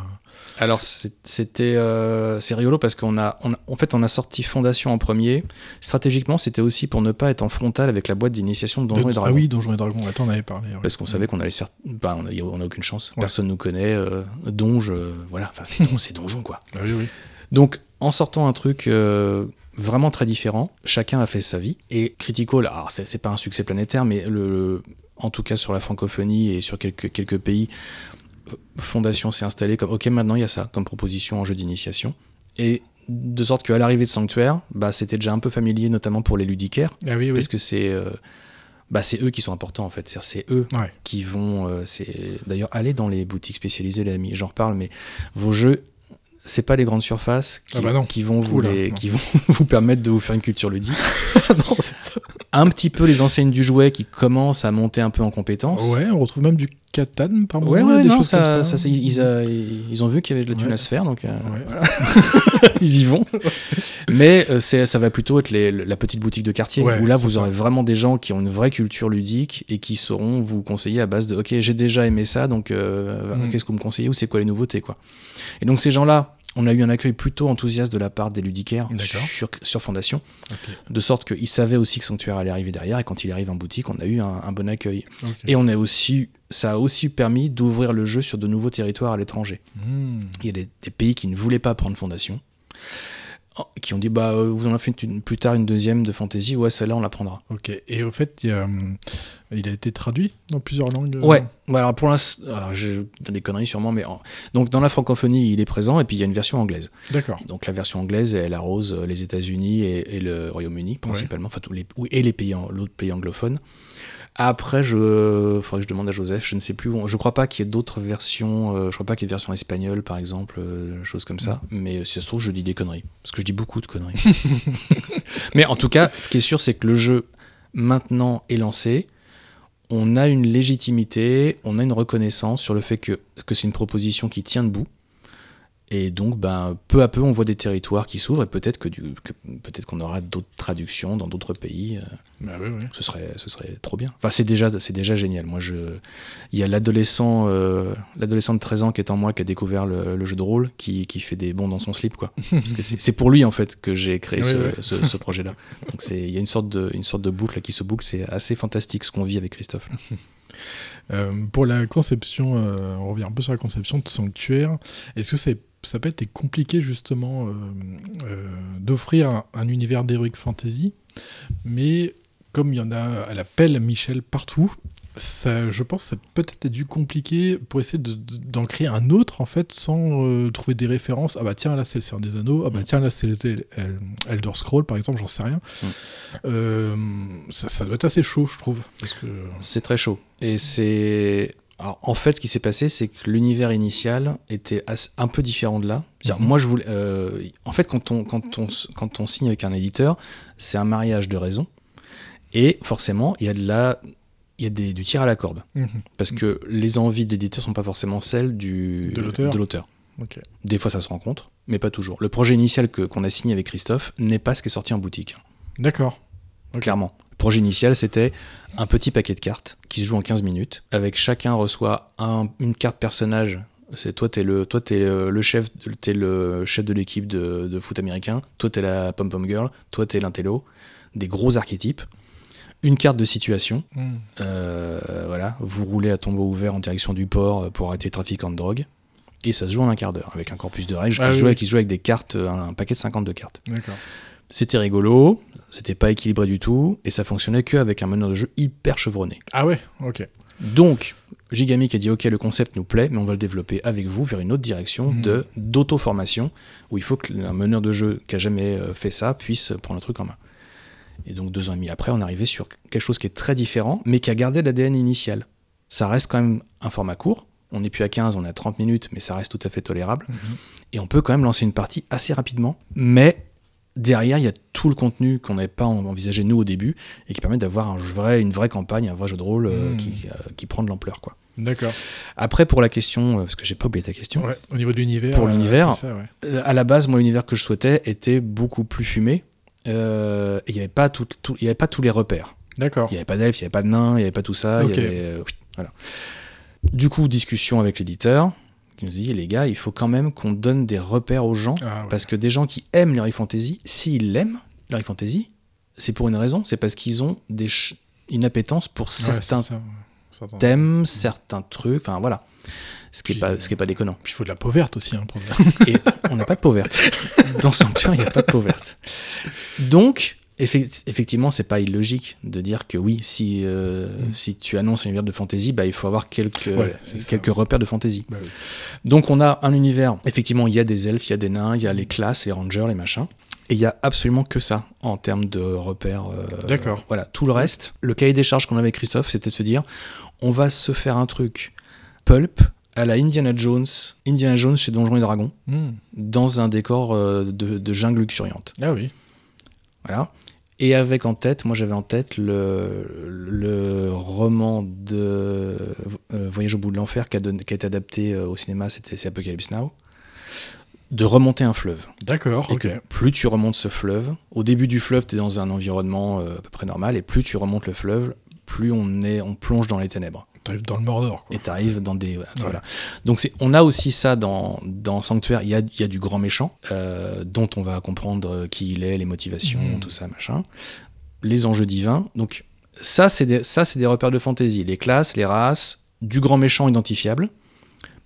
Alors, c'était euh, c'est rigolo parce qu'on a, on a- en fait, on a sorti Fondation en premier. Stratégiquement, c'était aussi pour ne pas être en frontal avec la boîte d'initiation de Donjons de- et Dragons. Ah oui, Donjons et Dragons, attends, on avait parlé. Parce qu'on savait qu'on allait se faire. Bah, on a, on a aucune chance. Ouais. Personne nous connaît. Euh, donge, euh, voilà. Enfin, c'est don- donjon, quoi. Ah oui, oui. Donc, en sortant un truc vraiment très différent, chacun a fait sa vie. Et Critical, alors c'est c'est pas un succès planétaire, mais le, en tout cas sur la francophonie et sur quelques, quelques pays, euh, Fondation s'est installée comme ok, maintenant il y a ça comme proposition en jeu d'initiation. Et de sorte qu'à l'arrivée de Sanctuaire, bah, c'était déjà un peu familier, notamment pour les ludicaires, Ah oui, oui. parce que c'est. euh, bah, c'est eux qui sont importants en fait, c'est eux Ouais. qui vont. euh, c'est d'ailleurs aller dans les boutiques spécialisées, les amis. J'en reparle, mais vos jeux, c'est pas les grandes surfaces qui, Ah bah qui vont vous les, qui vont vous permettre de vous faire une culture ludique. non, c'est ça. Un petit peu les enseignes du jouet qui commencent à monter un peu en compétences. Ouais, on retrouve même du Catan par moment. Ouais, ouais, des non, choses ça, comme ça. ça, c'est- ils, a- ils ont vu qu'il y avait de la thune Ouais. à se faire, donc euh, voilà. ils y vont. Mais euh, ça va plutôt être les- la petite boutique de quartier, où là vous aurez vraiment des gens qui ont une vraie culture ludique et qui sauront vous conseiller à base de ok j'ai déjà aimé ça, donc euh, Mm. qu'est-ce que vous me conseillez ou c'est quoi les nouveautés quoi. Et donc ces gens-là, on a eu un accueil plutôt enthousiaste de la part des ludicaires sur, sur Fondation, de sorte qu'ils savaient aussi que Sanctuaire allait arriver derrière, et quand il arrive en boutique, on a eu un, un bon accueil. Et on a aussi, ça a aussi permis d'ouvrir le jeu sur de nouveaux territoires à l'étranger. Hmm. Il y a des, des pays qui ne voulaient pas prendre Fondation, qui ont dit bah euh, vous en avez fait une- plus tard une deuxième de fantasy, ouais celle-là on la prendra. Ok. Et au fait, il, y a, hum, il a été traduit dans plusieurs langues. euh, Ouais. Alors pour l'instant, je des conneries sûrement, mais donc dans la francophonie il est présent et puis il y a une version anglaise. D'accord. Donc la version anglaise elle arrose euh, les États-Unis et, et le Royaume-Uni principalement, enfin tous les et les pays l'autre pays anglophone. Après, je faudrait que je demande à Joseph, je ne sais plus. Je crois pas qu'il y ait d'autres versions. euh, je crois pas qu'il y ait de version espagnole, par exemple, euh, choses comme ça. Mais euh, si ça se trouve, je dis des conneries, parce que je dis beaucoup de conneries. mais en tout cas, ce qui est sûr, c'est que le jeu maintenant est lancé. On a une légitimité, on a une reconnaissance sur le fait que, que c'est une proposition qui tient debout. Et donc, ben, peu à peu, on voit des territoires qui s'ouvrent et peut-être que, peut-être qu'on aura d'autres traductions dans d'autres pays. euh, Bah oui, oui. ce serait, ce serait trop bien. Enfin, c'est déjà, c'est déjà génial. Moi, je, il y a l'adolescent, euh, l'adolescent de 13 ans qui est en moi qui a découvert le, le jeu de rôle, qui, qui fait des bonds dans son slip, quoi. Parce que c'est c'est pour lui en fait que j'ai créé Oui, ce, ce- ce projet-là. Donc c'est, il y a une sorte de, une sorte de boucle qui se boucle. C'est assez fantastique ce qu'on vit avec Christophe. là. Euh, pour la conception, euh, on revient un peu sur la conception de Sanctuaire. Est-ce que c'est ça peut être compliqué justement euh, euh, d'offrir un, un univers d'heroic fantasy, mais comme il y en a à la pelle Michel partout, ça, je pense que ça peut être dû compliqué pour essayer de- de- d'en créer un autre en fait sans euh, trouver des références. Ah bah tiens là c'est le Seigneur des Anneaux, ah bah Mm. tiens là c'est Elder Scroll par exemple, j'en sais rien. Mm. Euh, ça, ça doit être assez chaud je trouve. Que... C'est très chaud. Et c'est Alors, en fait, ce qui s'est passé, c'est que l'univers initial était un peu différent de là. Mhm. Moi, je voulais. euh, en fait, quand on, quand, on, quand on signe avec un éditeur, c'est un mariage de raison. Et forcément, il y a de la. Il y a des- du tir à la corde. Mhm. Parce que les envies de l'éditeur sont pas forcément celles du, De l'auteur. Des fois, ça se rencontre, mais pas toujours. Le projet initial que, qu'on a signé avec Christophe n'est pas ce qui est sorti en boutique. D'accord. Clairement. Projet initial, c'était un petit paquet de cartes qui se joue en 15 minutes, avec chacun reçoit un- une carte personnage. C'est toi, t'es le, toi, t'es le chef, t'es le chef de l'équipe de, de foot américain. Toi, t'es la pom pom girl. Toi, t'es l'intello. Des gros archétypes. Une carte de situation. Hmm. Euh, voilà, vous roulez à tombeau ouvert en direction du port pour arrêter le trafiquant de drogue. Et ça se joue en un quart d'heure, avec un corpus de règles Ah qui, oui, se joue avec, qui se joue avec des cartes, un, un paquet de 52 cartes. D'accord. C'était rigolo, c'était pas équilibré du tout, et ça fonctionnait qu'avec un meneur de jeu hyper chevronné. Ah ouais. Ok. Donc, Gigamic a dit ok, le concept nous plaît, mais on va le développer avec vous vers une autre direction Mhm. de d'auto-formation, où il faut qu'un meneur de jeu qui a jamais euh, fait ça puisse prendre le truc en main. Et donc deux ans et demi après, on est arrivé sur quelque chose qui est très différent, mais qui a gardé l'ADN initial. Ça reste quand même un format court. On n'est plus à 15, on est à 30 minutes, mais ça reste tout à fait tolérable. Mhm. Et on peut quand même lancer une partie assez rapidement. Mais derrière, il y a tout le contenu qu'on n'avait pas envisagé nous au début et qui permet d'avoir un vrai, une vraie campagne, un vrai jeu de rôle euh, qui, euh, qui prend de l'ampleur. quoi. D'accord. Après, pour la question, euh, parce que j'ai pas oublié ta question, Ouais. Au niveau de l'univers. Pour l'univers, ouais. à la base, moi, l'univers que je souhaitais était beaucoup plus fumé. et il n'y avait, pas tout- tout- il y avait pas tous les repères. D'accord. Il n'y avait pas d'elfes, il n'y avait pas de nains, il n'y avait pas tout ça. il y Ok. avait, oui, voilà. Du coup, discussion avec l'éditeur qui nous dit les gars, il faut quand même qu'on donne des repères aux gens. Ah ouais. Parce que des gens qui aiment l'Heroic Fantasy, s'ils l'aiment, l'Heroic Fantasy, c'est pour une raison, c'est parce qu'ils ont des une appétence pour certains ça, thèmes, certains trucs, enfin voilà. Ce qui n'est pas, euh, ce qui est pas déconnant. Puis il faut de la peau verte aussi. Hein, pour... Et on n'a pas de peau verte. Dans Sanctuaire, il n'y a pas de peau verte. Donc, effectivement, c'est pas illogique de dire que oui, si, euh, Mm. si tu annonces un univers de fantasy, bah, il faut avoir quelques, Ouais, c'est ça. quelques repères de fantasy. Bah oui. Donc, on a un univers, effectivement, il y a des elfes, il y a des nains, il y a les classes, les rangers, les machins. Et il y a absolument que ça en termes de repères. euh, D'accord. Voilà, tout le reste, le cahier des charges qu'on avait avec Christophe, c'était de se dire on va se faire un truc pulp à la Indiana Jones, Indiana Jones chez Donjons et Dragons Hmm. dans un décor euh, de, de jungle luxuriante. Ah oui. Voilà. Et avec en tête, moi j'avais en tête le, le roman de euh, Voyage au bout de l'enfer qui a, donné- qui a été adapté euh, au cinéma, c'était c'est Apocalypse Now, de remonter un fleuve. D'accord. Ok. plus tu remontes ce fleuve, au début du fleuve, tu es dans un environnement euh, à peu près normal, et plus tu remontes le fleuve, plus on, est, on plonge dans les ténèbres. T'arrives dans le Mordor. Quoi. Et tu arrives dans des. Voilà. Donc c'est, on a aussi ça dans, dans Sanctuaire. Il y a, il y a du grand méchant, euh, dont on va comprendre euh, qui il est, les motivations, Mhm. tout ça, machin. Les enjeux divins. Donc ça, c'est des, ça, c'est des repères de fantasy. Les classes, les races, du grand méchant identifiable.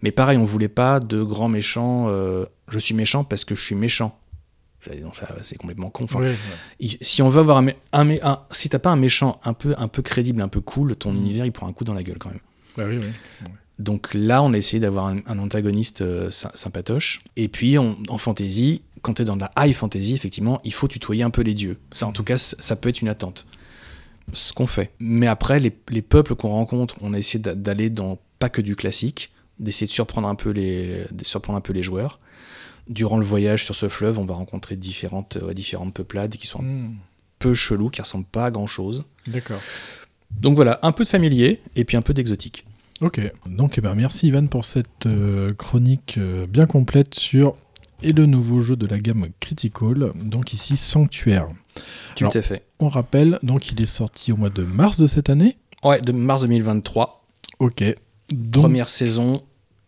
Mais pareil, on voulait pas de grand méchant. euh, je suis méchant parce que je suis méchant. C'est- complètement con. Enfin, si on veut avoir un, si t'as pas un méchant un peu, un peu crédible, un peu cool, ton Mhm. univers il prend un coup dans la gueule quand même. Bah oui. Donc là, on a essayé d'avoir un, un antagoniste euh, sy- sympatoche. Et puis, on- en fantasy, quand tu es dans de la high fantasy, effectivement, il faut tutoyer un peu les dieux. Ça, en tout cas, ça peut être une attente. Ce qu'on fait. Mais après, les, les peuples qu'on rencontre, on a essayé d'a- d'aller dans pas que du classique, d'essayer de surprendre un peu les, de surprendre un peu les joueurs. Durant le voyage sur ce fleuve, on va rencontrer différentes, euh, différentes peuplades qui sont un Hmm. peu chelous, qui ressemblent pas à grand chose. D'accord. Donc voilà, un peu de familier et puis un peu d'exotique. Ok. Donc, eh ben, merci Ivan pour cette euh, chronique euh, bien complète sur et le nouveau jeu de la gamme Critical, donc ici Sanctuaire. Tout à fait. On rappelle, donc il est sorti au mois de mars de cette année. Ouais, de mars 2023. Ok. Donc, Première saison.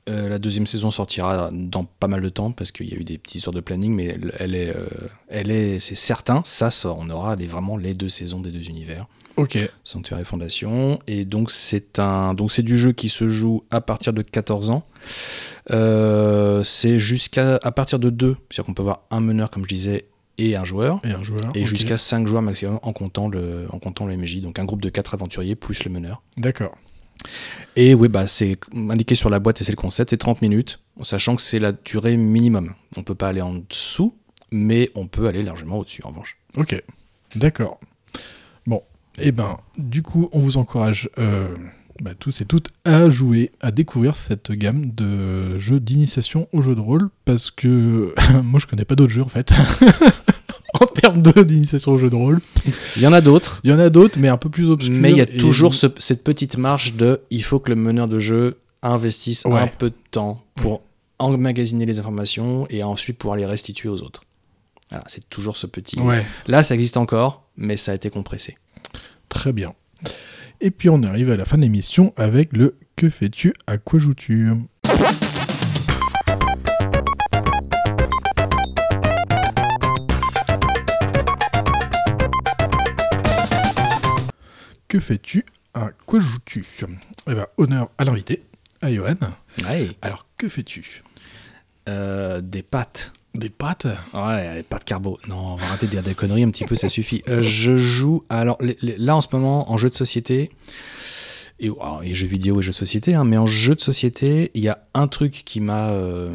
Euh, la deuxième saison sortira dans pas mal de temps parce qu'il y a eu des petites histoires de planning, mais elle, elle est, euh, elle est, c'est certain, ça, ça, on aura les, vraiment les deux saisons des deux univers, Ok. Sanctuaire et Fondation, et donc c'est un, donc c'est du jeu qui se joue à partir de 14 ans. Euh, c'est jusqu'à à partir de 2, c'est-à-dire qu'on peut avoir un meneur comme je disais et un joueur. Et un joueur. Et jusqu'à 5 joueurs maximum en comptant le, en comptant le MJ, donc un groupe de 4 aventuriers plus le meneur. D'accord. Et oui, bah, c'est indiqué sur la boîte et c'est le concept, c'est 30 minutes, sachant que c'est la durée minimum. On peut pas aller en dessous, mais on peut aller largement au-dessus en revanche. Ok. D'accord. Bon. Eh ben, du coup, on vous encourage euh, bah, tous et toutes à jouer, à découvrir cette gamme de jeux d'initiation au jeu de rôle, parce que moi je connais pas d'autres jeux en fait. en termes d'initiation au jeu de rôle. Il y en a d'autres. Il y en a d'autres, mais un peu plus obscurs. Mais il y a et- toujours ce- cette petite marge de il faut que le meneur de jeu investisse un peu de temps pour emmagasiner les informations et ensuite pouvoir les restituer aux autres. Voilà, c'est toujours ce petit. Ouais, Là, ça existe encore, mais ça a été compressé. très bien. Et puis on arrive à la fin de l'émission avec le Que fais-tu? À quoi joues-tu? Que fais-tu À quoi joues-tu? Eh ben, honneur à l'invité, à Johan. Ouais. Alors, que fais-tu? Euh, des pâtes. Des pâtes? Ouais, pas de carbo. Non, on va arrêter de dire des conneries un petit peu, ça suffit. Euh, je joue. Alors les- les- là en ce moment, en jeu de société, et, alors, et jeux vidéo et jeux de société, hein, mais en jeu de société, il y a un truc qui m'a euh,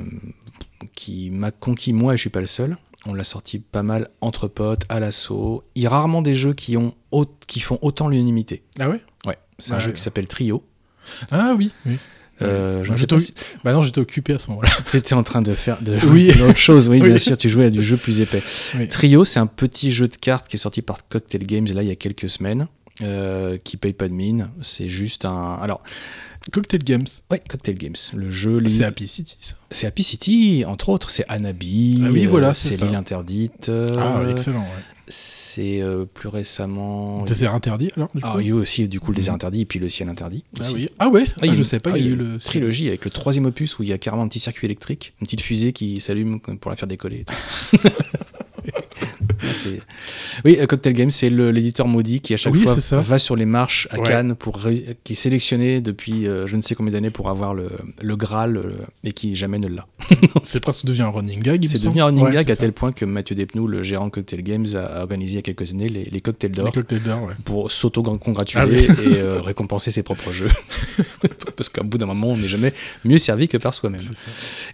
qui m'a conquis moi et je suis pas le seul. On l'a sorti pas mal entre potes, à l'assaut. Il y a rarement des jeux qui, ont au- qui font autant l'unanimité. Ah ouais? Ouais, c'est un Ouais. jeu qui s'appelle Trio. Ah oui, oui. Euh, je si- Bah non, j'étais occupé à ce moment-là. Tu étais en train de faire de Oui. autre chose, oui, bien sûr, tu jouais à du jeu plus épais. Oui. Trio, c'est un petit jeu de cartes qui est sorti par Cocktail Games là il y a quelques semaines, euh, qui paye pas de mine. C'est juste un. Alors, Cocktail Games. ouais, Cocktail Games. Le jeu, C'est Happy City, ça. c'est Happy City, entre autres. C'est Anabi, Ah oui, euh, voilà, c'est c'est l'île interdite. euh, Ah, excellent, ouais. c'est euh, plus récemment. Désert interdit, alors du Ah, coup il y a eu aussi du coup le désert Mhm. interdit et puis le ciel interdit. Ah aussi. oui. Ah ouais Ah, Ah, Je sais pas ah, qu'il y a il eu y a une le... trilogie avec le troisième opus où il y a carrément un petit circuit électrique, une petite fusée qui s'allume pour la faire décoller. et tout. Oui, euh, Cocktail Game, c'est l'éditeur maudit qui à chaque Oui, fois va sur les marches à Ouais. Cannes pour ré- qui est sélectionné depuis euh, je ne sais combien d'années pour avoir le, le Graal euh, et qui jamais ne l'a. C'est presque devenu un running gag. C'est devenu un running Ouais, gag à ça. tel point que Mathieu Despnous, le gérant de Cocktail Games, a organisé il y a quelques années les, les cocktails d'or ouais. pour s'auto-congratuler Ah oui. et euh, récompenser ses propres jeux. Parce qu'à bout d'un moment, on n'est jamais mieux servi que par soi-même.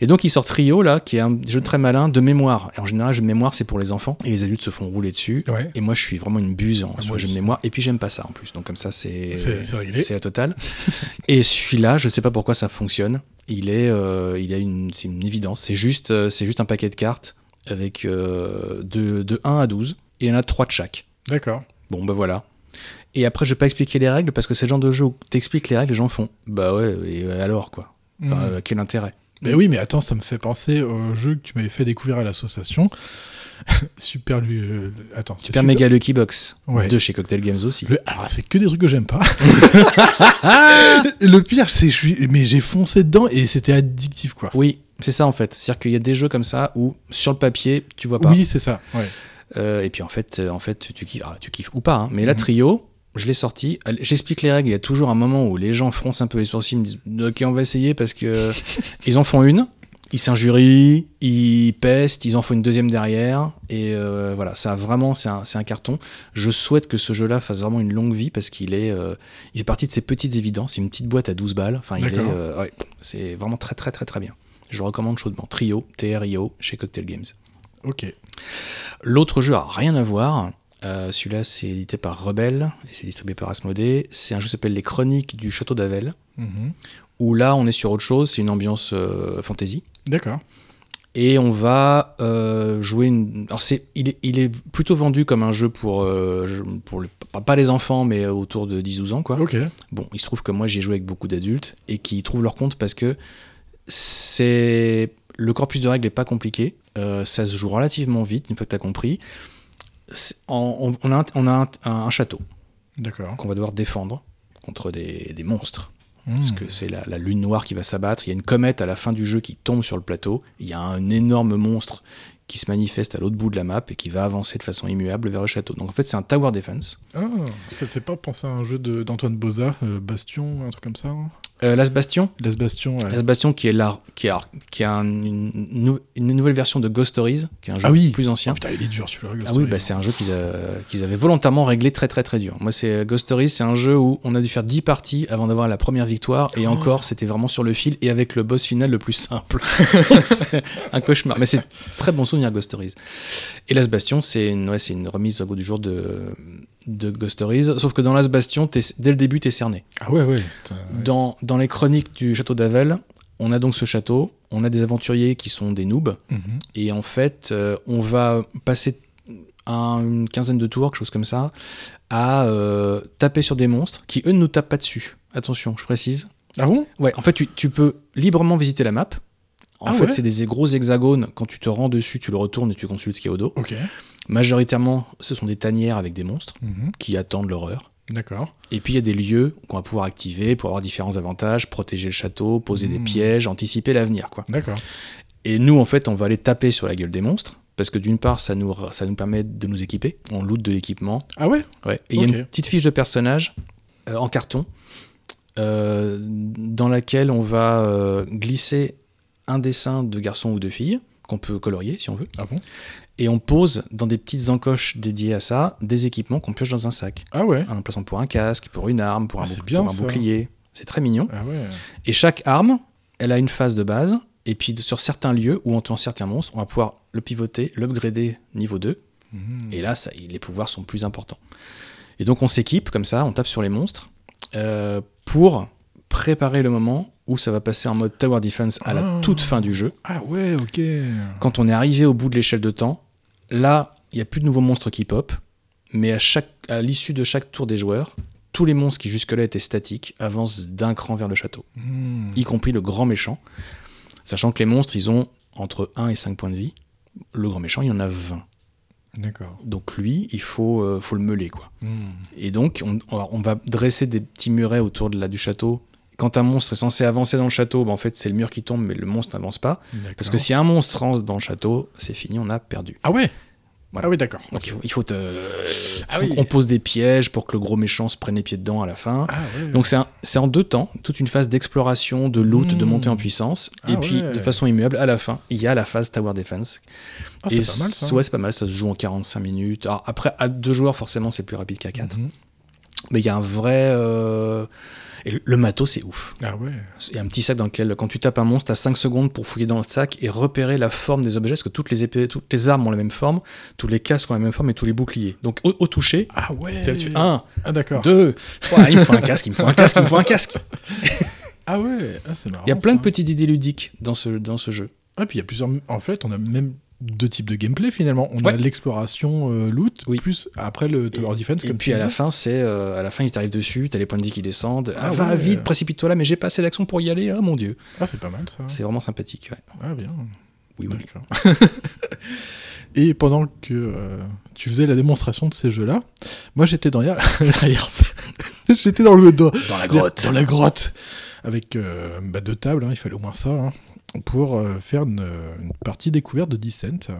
Et donc il sort Trio, là, qui est un jeu très malin de mémoire. Et en général, jeu de mémoire, c'est pour les enfants. Et les adultes se font rouler dessus. Ouais. Et moi, je suis vraiment une buse en Ah, jeux de mémoire. Et puis, j'aime pas ça en plus. Donc, comme ça, c'est C'est- la totale. et celui-là, je sais pas pourquoi ça fonctionne. Il est, euh, il a une, c'est une évidence. C'est juste, euh, c'est juste un paquet de cartes avec euh, de, de 1 à 12. Et il y en a 3 de chaque. D'accord. Bon, bah voilà. Et après, je vais pas expliquer les règles parce que c'est le genre de jeu où t'expliques les règles, les gens font bah ouais, et alors quoi Enfin, euh, Quel intérêt? Mais oui, mais attends, ça me fait penser au jeu que tu m'avais fait découvrir à l'association. Super lui. euh, attends. Super Mega Lucky Box Ouais. de chez Cocktail Games aussi. Le- Alors, c'est que des trucs que j'aime pas. le pire, c'est que je. Mais j'ai foncé dedans et c'était addictif, quoi. Oui, c'est ça en fait. C'est-à-dire qu'il y a des jeux comme ça où sur le papier tu vois pas. Oui, c'est ça. Ouais. Euh, et puis en fait, euh, en fait tu kiffes, ah, tu kiffes ou pas. hein. Mais la Mhm. trio, je l'ai sorti. J'explique les règles. Il y a toujours un moment où les gens froncent un peu les sourcils, me disent ok on va essayer parce que ils en font une. Ils s'injurient, ils pestent, ils en font une deuxième derrière, et euh, voilà, ça vraiment, c'est un, un carton. Je souhaite que ce jeu-là fasse vraiment une longue vie parce qu'il est, euh, il fait partie de ces petites évidences. C'est une petite boîte à 12 balles. Enfin, il est, euh, ouais, c'est vraiment très très très très bien. Je le recommande chaudement. Trio, T-R-I-O, chez Cocktail Games. Ok. L'autre jeu a rien à voir. Celui-là, c'est édité par Rebelle et c'est distribué par Asmodée. C'est un jeu qui s'appelle Les Chroniques du Château d'Avel. Mhm. Où là, on est sur autre chose. C'est une ambiance fantasy. D'accord. Et on va euh, jouer une. Alors, c'est, il, est, il est plutôt vendu comme un jeu pour, euh, pour le- pas- les enfants, mais autour de 10-12 ans, quoi. Ok. Bon, il se trouve que moi, j'ai joué avec beaucoup d'adultes et qui trouvent leur compte parce que c'est. Le corpus de règles n'est pas compliqué. Euh, ça se joue relativement vite, une fois que tu as compris. On, a, un, on a un- un château D'accord. qu'on va devoir défendre contre des, des monstres. Parce que c'est la, la lune noire qui va s'abattre. Il y a une comète à la fin du jeu qui tombe sur le plateau. Il y a un énorme monstre qui se manifeste à l'autre bout de la map et qui va avancer de façon immuable vers le château. Donc en fait, c'est un tower defense. Ah, ça te fait pas penser à un jeu d'Antoine Boza, euh, Bastion, un truc comme ça hein? Euh, Las Bastion, Las Bastion, ouais. Las Bastion qui est là, qui a, qui a un- une, nou- une nouvelle version de Ghost Stories, qui est un jeu Ah oui. plus Oh, ancien. putain, il est dur celui-là. Ah oui, bah, c'est un jeu qu'ils a- qu'ils avaient volontairement réglé très très très dur. Moi, c'est Ghost Stories, c'est un jeu où on a dû faire 10 parties avant d'avoir la première victoire, et Oh. encore, c'était vraiment sur le fil et avec le boss final le plus simple. c'est un cauchemar. Mais c'est très bon souvenir Ghost Stories. Et Las Bastion, c'est une, ouais, c'est une remise au goût du jour de, de Ghost Stories, sauf que dans Las Bastion, dès le début, t'es cerné. Ah ouais, ouais. Dans, dans les chroniques du château d'Avel, on a donc ce château, on a des aventuriers qui sont des noobs, Mhm. et en fait, euh, on va passer un- une quinzaine de tours, quelque chose comme ça, à euh, taper sur des monstres qui, eux, ne nous tapent pas dessus. Attention, je précise. Ah bon? Ouais, en fait, tu, tu peux librement visiter la map. En Ah fait, ouais c'est des gros hexagones. Quand tu te rends dessus, tu le retournes et tu consultes ce qu'il y a au dos. Majoritairement, ce sont des tanières avec des monstres Mhm. qui attendent leur heure. D'accord. Et puis il y a des lieux qu'on va pouvoir activer pour avoir différents avantages, protéger le château, poser des Mhm. pièges, anticiper l'avenir. quoi. D'accord. Et nous, en fait, on va aller taper sur la gueule des monstres. Parce que d'une part, ça nous, ça nous permet de nous équiper. On loot de l'équipement. Ah ouais Ouais. Et il y a une petite fiche de personnage euh, en carton euh, dans laquelle on va euh, glisser un dessin de garçon ou de fille qu'on peut colorier si on veut. Ah bon? Et on pose dans des petites encoches dédiées à ça des équipements qu'on pioche dans un sac. Ah ouais? Un emplacement pour un casque, pour une arme, pour Ah, un, bouc- bien, pour un ça. bouclier. C'est très mignon. Ah ouais. Et chaque arme, elle a une phase de base. Et puis sur certains lieux où on tue certains monstres, on va pouvoir le pivoter, l'upgrader niveau 2. Mhm. Et là, ça, les pouvoirs sont plus importants. Et donc on s'équipe comme ça, on tape sur les monstres euh, pour préparer le moment où ça va passer en mode Tower Defense à la Ah. toute fin du jeu. Ah ouais, ok. Quand on est arrivé au bout de l'échelle de temps, là, il n'y a plus de nouveaux monstres qui pop, mais à, chaque, à l'issue de chaque tour des joueurs, tous les monstres qui jusque-là étaient statiques avancent d'un cran vers le château, Mhm. y compris le grand méchant, sachant que les monstres, ils ont entre 1 et 5 points de vie. Le grand méchant, il y en a 20. D'accord. Donc lui, il faut, euh, faut le meuler, quoi. Mhm. Et donc, on, va- on va dresser des petits murets autour de la, du château. Quand un monstre est censé avancer dans le château, bah, en fait, c'est le mur qui tombe, mais le monstre n'avance pas. Parce que si un monstre rentre dans le château, c'est fini, on a perdu. Ah ouais Voilà. Ah oui, d'accord. Donc il faut, il faut te- Ah on- oui. on pose des pièges pour que le gros méchant se prenne les pieds dedans à la fin. Ah. Donc c'est en deux temps, toute une phase d'exploration, de loot, de montée en puissance. Ah et puis ouais. de façon immuable, à la fin, il y a la phase Tower Defense. Ah, c'est pas mal ça. ouais, c'est pas mal, ça se joue en 45 minutes. Alors après, à deux joueurs, forcément, c'est plus rapide qu'à quatre. Mhm. Mais il y a un vrai... euh, Et le- matos, c'est ouf. Ah ouais. Il y a un petit sac dans lequel, quand tu tapes un monstre, tu as 5 secondes pour fouiller dans le sac et repérer la forme des objets, parce que toutes les épées, toutes les armes ont la même forme, tous les casques ont la même forme et tous les boucliers. Donc au, au toucher, Ah ouais. t'as- tu- un, Ah d'accord. deux, trois, il me faut un casque, il me faut un casque, il me faut un casque. Ah ouais. Ah, c'est marrant. Il y a plein de petites idées ludiques dans ce, dans ce jeu. Ah, puis il y a plusieurs. En fait, on a même deux types de gameplay finalement. On a l'exploration euh, loot, Oui. plus après le Tower Defense. Et puis à la fin, c'est euh, à la fin, ils t'arrivent dessus, t'as les points de vie qui descendent. Ah Ah, va ouais. vite, précipite-toi là, mais j'ai pas assez d'action pour y aller. Ah mon dieu, Ah, c'est pas mal ça. c'est vraiment sympathique. ouais. Ah bien. Oui, oui. Et pendant que euh, tu faisais la démonstration de ces jeux-là, moi j'étais dans j'étais dans le dans, Dans la grotte. dans la grotte avec euh, bah, deux tables, hein, il fallait au moins ça, hein, pour euh, faire une, une partie découverte de Descent, euh,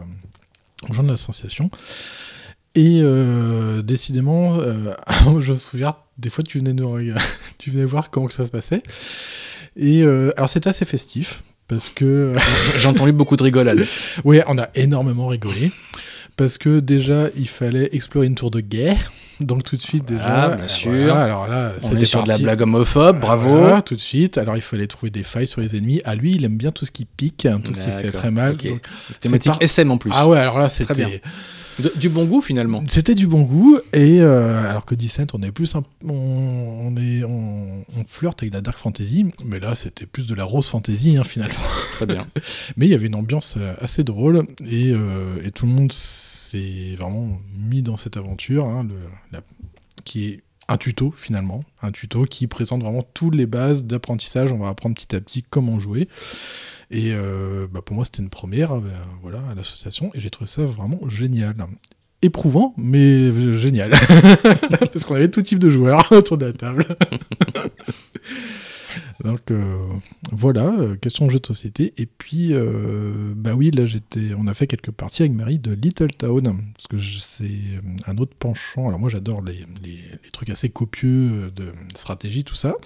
aux gens de l'association. Et euh, décidément, euh, je me souviens, des fois tu venais, nous regarder- tu venais voir comment que ça se passait. Et euh, alors c'était assez festif, parce que... J'ai entendu beaucoup de rigolades. Oui, on a énormément rigolé. Parce que déjà, il fallait explorer une tour de guerre. Donc tout de suite, déjà. bien sûr. voilà, alors là, On est sur de la blague homophobe, bravo. Voilà, tout de suite. Alors il fallait trouver des failles sur les ennemis. À lui, il aime bien tout ce qui pique, hein, tout ce qui fait très mal. Donc- Thématique par- SM en plus. Ah ouais, alors là, Très bien. c'était. De- du bon goût finalement. C'était du bon goût, et euh, alors que Descent, on est plus un- on, on est, on, on flirte avec la dark fantasy, mais là c'était plus de la rose fantasy hein, finalement. Très bien. Mais il y avait une ambiance euh, assez drôle et, euh, et tout le monde s'est vraiment mis dans cette aventure, hein, le- la- qui est un tuto finalement, un tuto qui présente vraiment toutes les bases d'apprentissage. On va apprendre petit à petit comment jouer. Et euh, bah, pour moi, c'était une première euh, voilà, à l'association et j'ai trouvé ça vraiment génial. Éprouvant, mais génial. Parce qu'on avait tout type de joueurs autour de la table. Donc euh, voilà, euh, question jeu de société. Et puis, euh, bah oui, là j'étais, on a fait quelques parties avec Marie de Little Town, parce que c'est un autre penchant. Alors moi j'adore les, les- trucs assez copieux de stratégie, tout ça.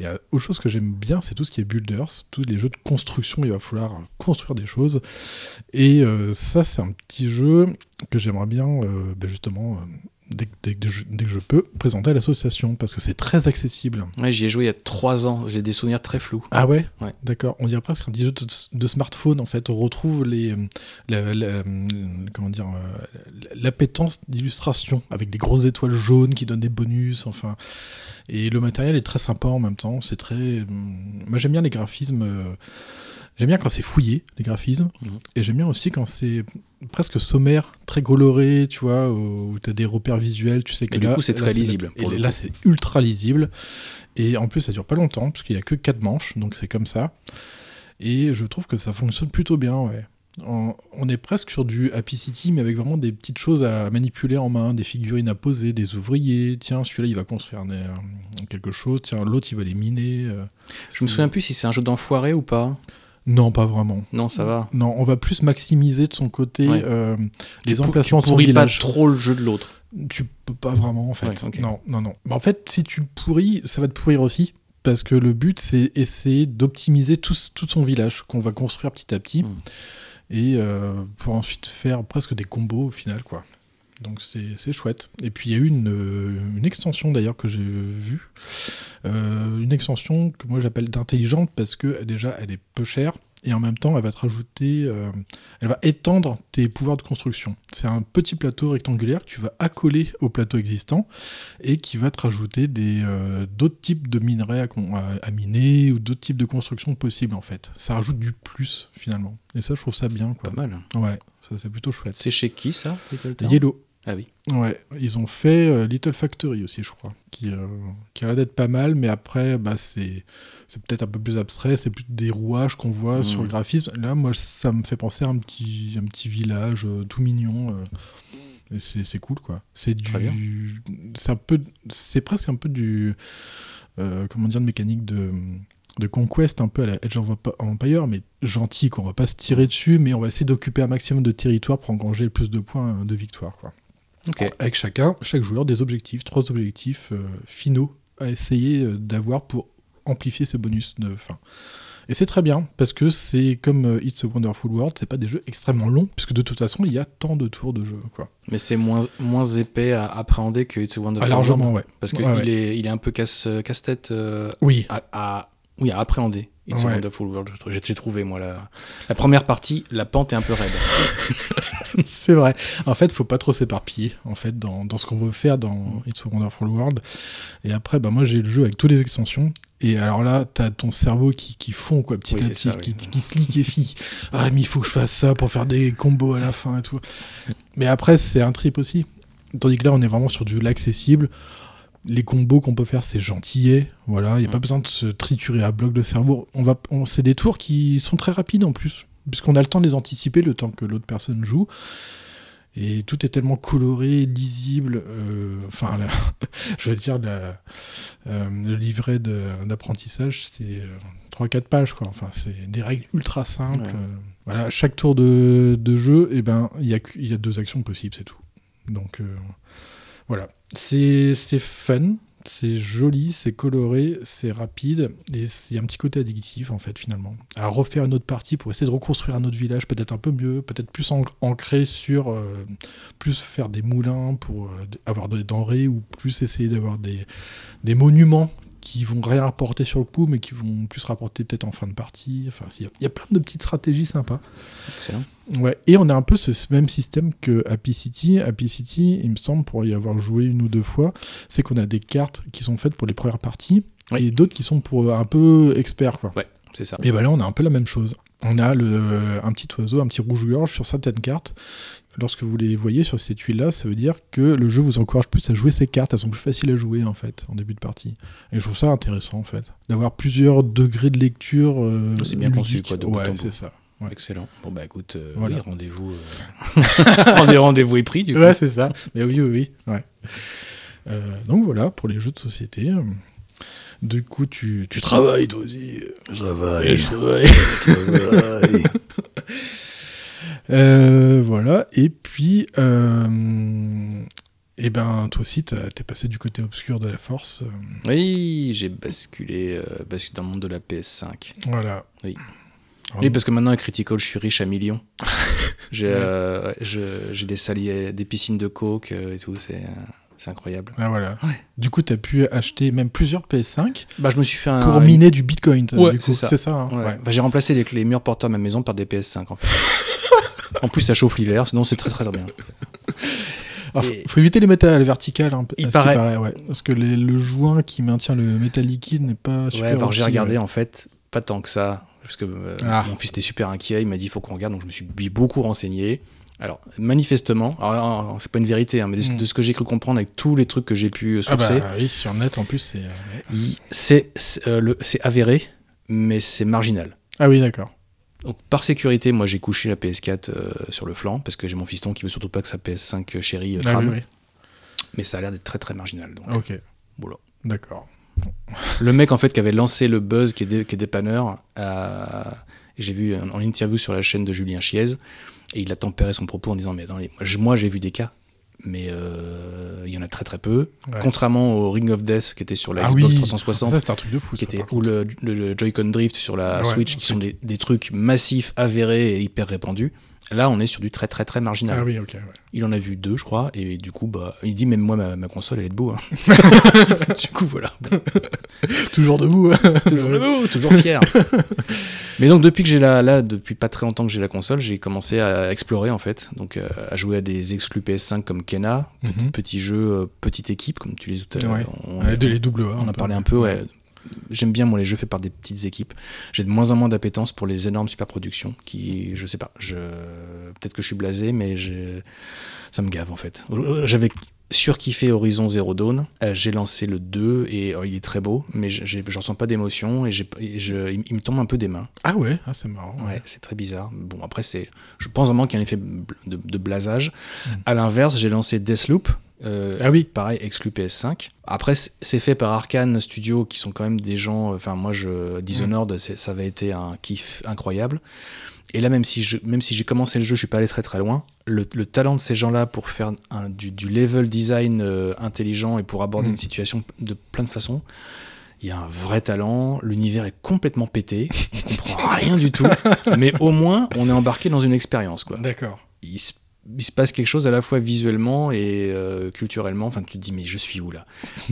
Et autre chose que j'aime bien, c'est tout ce qui est builders, tous les jeux de construction, il va falloir construire des choses. Et ça, c'est un petit jeu que j'aimerais bien bah, justement dès, que- dès je, dès que je peux, présenter à l'association, parce que c'est très accessible. Ouais, j'y ai joué il y a 3 ans, j'ai des souvenirs très flous. Ah ouais, Ouais. D'accord. On dirait presque un petit jeu de, de smartphone, en fait. On retrouve les, euh, la- la- euh, comment dire, euh, l'appétence d'illustration, avec des grosses étoiles jaunes qui donnent des bonus, enfin... Et le matériel est très sympa en même temps, c'est très... Moi j'aime bien les graphismes... J'aime bien quand c'est fouillé, les graphismes, Mhm. et j'aime bien aussi quand c'est presque sommaire, très coloré, tu vois, où tu as des repères visuels, tu sais que Mais du là... coup, c'est là, très lisible, et là, c'est ultra lisible. Et en plus, ça dure pas longtemps, parce qu'il y a que 4 manches, donc c'est comme ça. Et je trouve que ça fonctionne plutôt bien, ouais. On, on est presque sur du Happy City, mais avec vraiment des petites choses à manipuler en main, des figurines à poser, des ouvriers. Tiens, celui-là, il va construire des, euh, quelque chose. Tiens, l'autre, il va les miner. euh. Je me souviens plus si c'est un jeu d'enfoiré ou pas. Non, pas vraiment. Non, ça va. Non, on va plus maximiser de son côté Ouais. euh, les Tu emplacements de tu pourris pas trop le jeu de l'autre. Tu peux pas vraiment, en fait. Ouais. Non, non, non. Mais en fait, si tu le pourris, ça va te pourrir aussi. Parce que le but, c'est essayer d'optimiser tout, tout son village qu'on va construire petit à petit. Mm. Et euh, pour ensuite faire presque des combos au final, quoi. Donc c'est chouette. Et puis il y a eu une, euh, une extension d'ailleurs que j'ai vue. Euh, une extension que moi j'appelle d'intelligente parce que déjà elle est peu chère et en même temps elle va te rajouter, euh, elle va étendre tes pouvoirs de construction. C'est un petit plateau rectangulaire que tu vas accoler au plateau existant et qui va te rajouter des euh, d'autres types de minerais à, à- à miner ou d'autres types de constructions possibles en fait. Ça rajoute du plus finalement. Et ça je trouve ça bien quoi. Pas mal. Ouais, c'est plutôt chouette. C'est chez qui ça Little Town Yellow. Ah oui. Ouais, ils ont fait euh, Little Factory aussi, je crois, qui, euh, qui a l'air d'être pas mal, mais après, bah, c'est c'est peut-être un peu plus abstrait, c'est plus des rouages qu'on voit Mhm. sur le graphisme. Là, moi, ça me fait penser à un petit, un petit village euh, tout mignon. et c'est c'est cool, quoi. C'est Très bien. du. C'est un peu. C'est presque un peu du. comment dire, de mécanique de. De conquest un peu à la Edge of Empire, mais gentil, qu'on va pas se tirer dessus, mais on va essayer d'occuper un maximum de territoire pour engranger le plus de points euh, de victoire. Quoi Ok. avec chacun, chaque joueur des objectifs, trois objectifs euh, finaux à essayer euh, d'avoir pour amplifier ses bonus de fin. Et c'est très bien, parce que c'est comme It's a Wonderful World, c'est pas des jeux extrêmement longs, puisque de toute façon, il y a tant de tours de jeu. Quoi. Mais c'est moins, moins épais à appréhender que It's a Wonderful Ah, largement, World. ouais. Parce qu'il Ouais, ouais. est, il est un peu casse, casse-tête euh, Oui, à, à- oui, à appréhender. It's Ouais. a Wonderful World. J'ai trouvé, moi, la, la première partie, la pente est un peu raide. c'est vrai. En fait, faut pas trop s'éparpiller en fait dans, dans ce qu'on veut faire dans It's a Wonderful World. Et après, bah moi j'ai le jeu avec toutes les extensions. Et alors là, t'as ton cerveau qui, qui fond quoi, petit Oui, à petit, ça, qui, oui. qui se liquéfie. ah mais il faut que je fasse ça pour faire des combos à la fin et tout. Mais après, c'est un trip aussi. Tandis que là, on est vraiment sur du l'accessible. Les combos qu'on peut faire, c'est gentillet. Voilà, il n'y a pas Mm. besoin de se triturer à bloc de cerveau. On va, on, c'est des tours qui sont très rapides en plus, puisqu'on a le temps de les anticiper le temps que l'autre personne joue. Et tout est tellement coloré, lisible. euh, Enfin, la- je veux dire, la- euh, le livret d'apprentissage, c'est 3-4 pages, quoi. Enfin, c'est des règles ultra simples. Ouais. euh, voilà, chaque tour de, de jeu, eh ben, il y, a, il y a deux actions possibles, c'est tout. Donc, euh, voilà. C'est fun, c'est joli, c'est coloré, c'est rapide, et il y a un petit côté addictif, en fait, finalement. À refaire une autre partie pour essayer de reconstruire un autre village, peut-être un peu mieux, peut-être plus ancré sur... euh, plus faire des moulins pour euh, avoir des denrées, ou plus essayer d'avoir des, des monuments qui vont rien rapporter sur le coup, mais qui vont plus rapporter peut-être en fin de partie. Enfin, il y, y a plein de petites stratégies sympas. Excellent. Ouais, et on a un peu ce, même système que Happy City. Happy City, il me semble, pour y avoir joué une ou deux fois, c'est qu'on a des cartes qui sont faites pour les premières parties Oui. et d'autres qui sont pour un peu experts. Quoi. Ouais, c'est ça. Et bah là, on a un peu la même chose. On a le, un petit oiseau, un petit rouge-gorge sur certaines cartes. Lorsque vous les voyez sur ces tuiles-là, ça veut dire que le jeu vous encourage plus à jouer ces cartes. Elles sont plus faciles à jouer, en fait, en début de partie. Et je trouve ça intéressant, en fait. D'avoir plusieurs degrés de lecture. euh, C'est bien conçu, ludiques. quoi, de Ouais, c'est ça. Ouais. Excellent. Bon, bah écoute, euh, Voilà. oui, rendez-vous. euh, rendez- Rendez-vous est pris, du coup. Ouais, c'est ça. Mais oui, oui, oui. Ouais. Euh, donc voilà, pour les jeux de société. euh, Du coup, tu, tu travailles, toi aussi. Je travaille. Je travaille. Je travaille. Euh, voilà, et puis, euh, eh ben, toi aussi, t'as- t'es passé du côté obscur de la force. Oui, j'ai basculé, euh, basculé dans le monde de la PS5. voilà. Oui. Oui, parce que maintenant, à Critical, je suis riche à millions. J'ai euh, j'ai des saliers, des piscines de coke euh, et tout. C'est euh, c'est incroyable. Ah, voilà. Ouais. Du coup, tu as pu acheter même plusieurs PS5 Bah, je me suis fait un. pour miner du Bitcoin. Ouais, c'est ça. Hein. Ouais. Bah, j'ai remplacé les, les murs porteurs de ma maison par des PS5 en fait. en plus, ça chauffe l'hiver, sinon c'est très très bien. Alors, Et- faut- éviter les mettre à la verticale. hein, Il paraît. ouais. Parce que les- le joint qui maintient le métal liquide n'est pas super. Ouais, j'ai regardé en fait, pas tant que ça, parce que euh, Ah. mon fils était super inquiet, il m'a dit il faut qu'on regarde, donc je me suis beaucoup renseigné. Alors, manifestement, c'est pas une vérité, hein, mais de, Mm. de ce que j'ai cru comprendre avec tous les trucs que j'ai pu euh, Ah bah sourcer, oui, sur net en plus, c'est. euh, c'est le- avéré, mais c'est marginal. Ah oui, d'accord. Donc, par sécurité, moi j'ai couché la PS4 euh, sur le flanc, parce que j'ai mon fiston qui veut surtout pas que sa PS5 chérie euh, Ah crame, oui, mais ça a l'air d'être très très marginal. Donc, oui. Ok, voilà. d'accord. Le mec en fait qui avait lancé le buzz, qui est, dé- qui est dépanneur, euh, j'ai vu en, interview sur la chaîne de Julien Chiez, et il a tempéré son propos en disant mais attendez, moi, j'ai vu des cas, mais euh, il y en a très très peu. Ouais. Contrairement au Ring of Death qui était sur la Ah Xbox oui, 360, Ça, c'est un truc de fou. qui ça, était, par ou le, le- le Joy-Con Drift sur la Ouais, Switch, qui sont des, des trucs massifs, avérés et hyper répandus. Là, on est sur du très très très marginal. Ah oui, ok. ouais. Il en a vu deux, je crois, et du coup, bah, il dit même moi, ma, ma console, elle est debout. hein. du coup, voilà. Toujours debout. toujours debout, toujours fier. Mais donc depuis que j'ai la, là, depuis pas très longtemps que j'ai la console, j'ai commencé à explorer en fait, donc euh, à jouer à des exclus PS5 comme Kena, Mhm. petit jeu, euh, petite équipe comme tu les tout à l'heure. Ouais. On, Ouais, de- les double A. on a parlé un peu, ouais. J'aime bien moi les jeux faits par des petites équipes. J'ai de moins en moins d'appétence pour les énormes superproductions qui, je sais pas, je peut-être que je suis blasé, mais j'ai- ça me gave en fait. J'avais surkiffé Horizon Zero Dawn. Euh, j'ai lancé le 2 et oh, il est très beau, mais j'en sens pas d'émotion et, j'ai- et je- il, me tombe un peu des mains. Ah ouais, ah, c'est marrant. Ouais, c'est très bizarre. Bon, après, c'est, je pense vraiment qu'il y a un effet de, de blasage. Mm. À l'inverse, j'ai lancé Deathloop. euh, Ah oui. Pareil, exclu PS5. Après, c'est fait par Arkane Studio, qui sont quand même des gens. Enfin, moi, je, Dishonored, c'est- ça avait été un kiff incroyable. Et là, même si, je, même si j'ai commencé le jeu, je suis pas allé très très loin. Le, le talent de ces gens-là pour faire un- du, du level design euh, intelligent et pour aborder Mm. une situation de plein de façons, il y a un vrai talent. L'univers est complètement pété. On comprend rien du tout. Mais au moins, on est embarqué dans une expérience, quoi D'accord. il se, il se passe quelque chose à la fois visuellement et euh, culturellement. Enfin, tu te dis, mais je suis où là?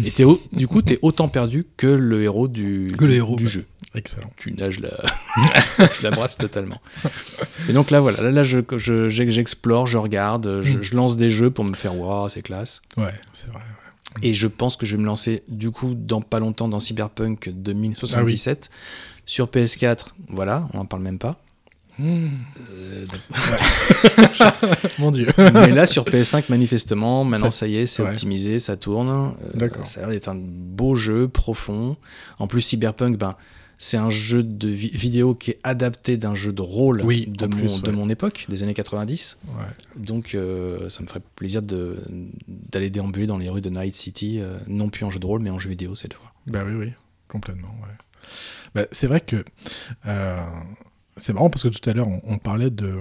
Et t'es au- du coup, tu es autant perdu que le héros du, Que le du- héros, du jeu. Excellent. Tu nages la, tu la brasses totalement. Et donc là, voilà, là, là je, je- j'explore, je regarde, je, Mm. je lance des jeux pour me faire, waouh, c'est classe. Ouais, c'est vrai. Et je pense que je vais me lancer, du coup, dans pas longtemps, dans Cyberpunk 2077. Sur PS4, voilà, on en parle même pas. Hmm. Euh, Mon dieu. Mais là, sur PS5, manifestement, maintenant, Ça- ça, y est, c'est ouais. optimisé, ça tourne. Euh, D'accord. Ça a l'air d'être un beau jeu, profond. En plus, Cyberpunk, ben, c'est un jeu de vi- vidéo qui est adapté d'un jeu de rôle Oui, de, mon, plus, de ouais. mon époque, des années 90. Ouais. Donc, euh, ça me ferait plaisir d'aller déambuler dans les rues de Night City, euh, non plus en jeu de rôle, mais en jeu vidéo cette fois. Bah oui, oui, complètement. Ouais. Bah, c'est vrai que euh, c'est marrant parce que tout à l'heure on, on parlait de,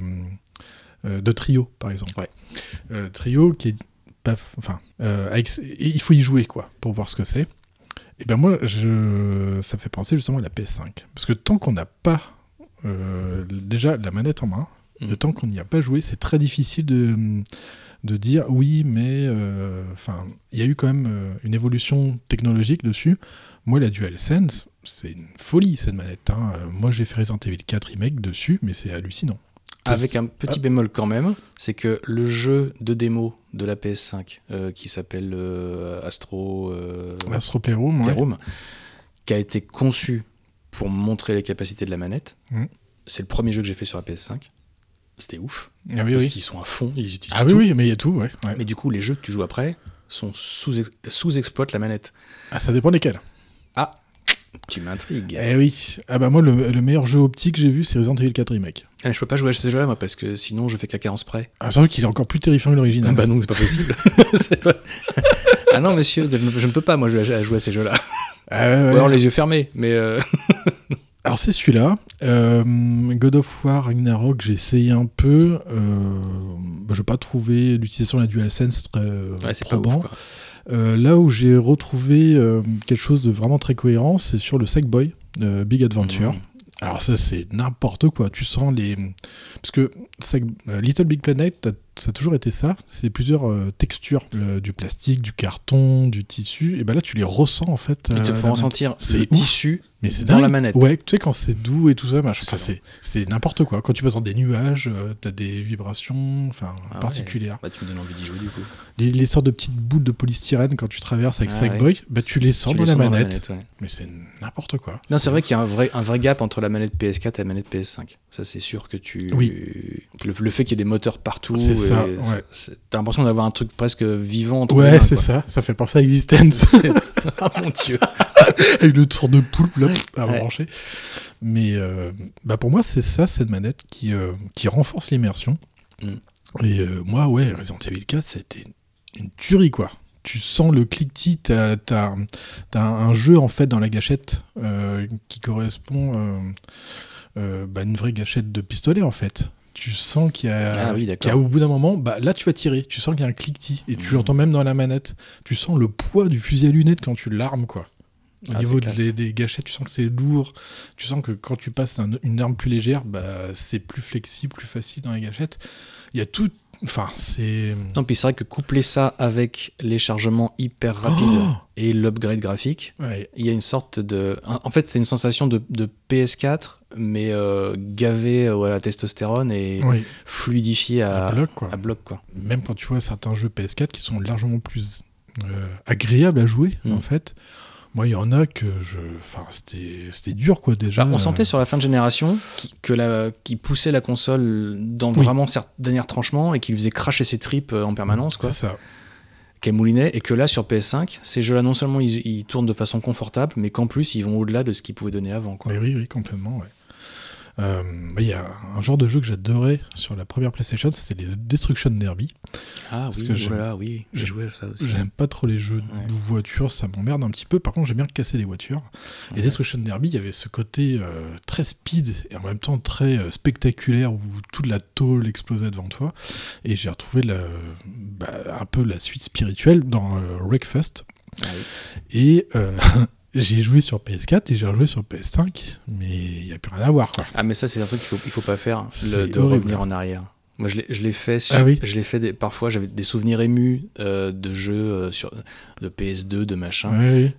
de Trio, par exemple. Ouais. Trio qui est enfin, euh, avec- il faut y jouer quoi pour voir ce que c'est. Et ben moi, je, ça me fait penser justement à la PS5 parce que tant qu'on n'a pas euh, déjà la manette en main, Mm. le temps qu'on n'y a pas joué, c'est très difficile de de dire oui, mais euh, enfin, il y a eu quand même euh, une évolution technologique dessus. Moi, la DualSense, c'est une folie cette manette. hein. Moi, j'ai fait Resident Evil 4 remake dessus, mais c'est hallucinant. Avec un petit bémol quand même, c'est que le jeu de démo de la PS5, euh, qui s'appelle euh, Astro euh, Astro Playroom, ouais. Playroom, qui a été conçu pour montrer les capacités de la manette, Mm. c'est le premier jeu que j'ai fait sur la PS5. C'était ouf. Ah parce oui. qu'ils sont à fond, ils utilisent Ah oui, tout. oui, mais il y a tout, ouais. ouais. Mais du coup, les jeux que tu joues après sont sous sous-exploitent la manette. Ah, ça dépend desquels. Tu m'intrigues. Eh oui. Ah bah moi, le, le meilleur jeu optique que j'ai vu, c'est Resident Evil 4 remake. Eh, je peux pas jouer à ces jeux-là, moi, parce que sinon je fais caca en spray. Ah, c'est vrai qu'il est encore plus terrifiant que l'original. Ah bah non, c'est pas possible. C'est pas- ah non, monsieur, je ne- je ne peux pas, moi, jouer à, à jouer à ces jeux-là. Ah, ouais, ouais. Ou alors les yeux fermés, mais... euh, Alors c'est celui-là. Euh, God of War Ragnarok, j'ai essayé un peu. Euh, bah, je n'ai pas trouvé l'utilisation de la DualSense très euh, Ouais, c'est pas probant. ouf, quoi. Euh, là où j'ai retrouvé euh, quelque chose de vraiment très cohérent, c'est sur le Sackboy, euh, Big Adventure. Mhm. Alors ça c'est n'importe quoi. Tu sens les parce que euh, Little Big Planet t'as- ça a toujours été ça. C'est plusieurs euh, textures le- du plastique, du carton, du tissu. Et ben là tu les ressens en fait. Il euh, te faut manette. ressentir C'est le ouf. tissu Mais c'est dans dingue. la manette. Ouais, tu sais quand c'est doux et tout ça, machin. C'est c'est n'importe quoi. Quand tu passes dans des nuages, euh, t'as des vibrations, enfin Ah ouais. particulières. Bah, tu me donnes envie d'y jouer du coup. Les, les sortes de petites boules de polystyrène quand tu traverses avec Ah Sackboy, bah tu les sens Tu dans les la sens dans manette. ouais. Mais c'est n'importe quoi. Non, c'est vrai qu'il y a un vrai, un vrai gap entre la manette PS4 et la manette PS5. Ça, c'est sûr que tu. Oui. Le, le fait qu'il y ait des moteurs partout. Ça, ouais. T'as l'impression d'avoir un truc presque vivant entre Ouais, c'est ça. Ça fait penser à Existence. Ah mon dieu. avec le sorte de poulpe là, à Ouais. brancher. Mais euh, bah pour moi, c'est ça, cette manette qui, euh, qui renforce l'immersion. Mm. Et euh, moi, ouais, Resident Evil 4, c'était une tuerie, quoi. Tu sens le cliquetis, t'as as, un jeu en fait dans la gâchette qui correspond euh, bah, à une vraie gâchette de pistolet en fait. Tu sens qu'il y a, Ah oui, d'accord. qu'il y a au bout d'un moment, bah, là tu vas tirer, tu sens qu'il y a un cliquetis et tu Mhm. l'entends même dans la manette. Tu sens le poids du fusil à lunettes quand tu l'armes quoi. Au Ah, niveau des, des gâchettes, tu sens que c'est lourd. Tu sens que quand tu passes un- une arme plus légère, bah, c'est plus flexible, plus facile dans les gâchettes. Il y a tout. Enfin, c'est. Non, puis c'est vrai que coupler ça avec les chargements hyper rapides Oh et l'upgrade graphique, Ouais. il y a une sorte de. En fait, c'est une sensation de, de PS4, mais euh, gavé euh, à la testostérone et Oui, fluidifié à, à bloc, quoi. à bloc, quoi. Même quand tu vois certains jeux PS4 qui sont largement plus euh, agréables à jouer, Mm. en fait. Moi, il y en a que je. Enfin, c'était dur, quoi, déjà. Bah, on sentait sur la fin de génération qui, que la, qui poussait la console dans Oui. vraiment certains derniers tranchements et qui lui faisait cracher ses tripes euh, en permanence, quoi. C'est ça. Qu'elle moulinait, et que là, sur PS5, ces jeux-là, non seulement ils, ils tournent de façon confortable, mais qu'en plus, ils vont au-delà de ce qu'ils pouvaient donner avant, quoi. Mais oui, oui, complètement, ouais. Euh, Il y a un genre de jeu que j'adorais sur la première PlayStation, c'était les Destruction Derby. Ah Parce que j'aime- voilà, oui, j'ai joué à ça aussi. J'aime pas trop les jeux Ouais. de voitures, ça m'emmerde un petit peu. Par contre, j'aime bien casser des voitures. Et. Destruction Derby, il y avait ce côté euh, très speed et en même temps très euh, spectaculaire où toute la tôle explosait devant toi. Et j'ai retrouvé la- bah, un peu la suite spirituelle dans Wreckfest. Ah oui. Et euh, j'ai joué sur PS4 et j'ai rejoué sur PS5, mais il n'y a plus rien à voir. Quoi. Ah, mais ça, c'est un truc qu'il faut, il faut pas faire, le- C'est de horrible. revenir en arrière. Moi, je l'ai- fait. sur- Ah oui Je l'ai fait. Des, parfois, j'avais des souvenirs émus euh, de jeux euh, sur de PS2, de machin.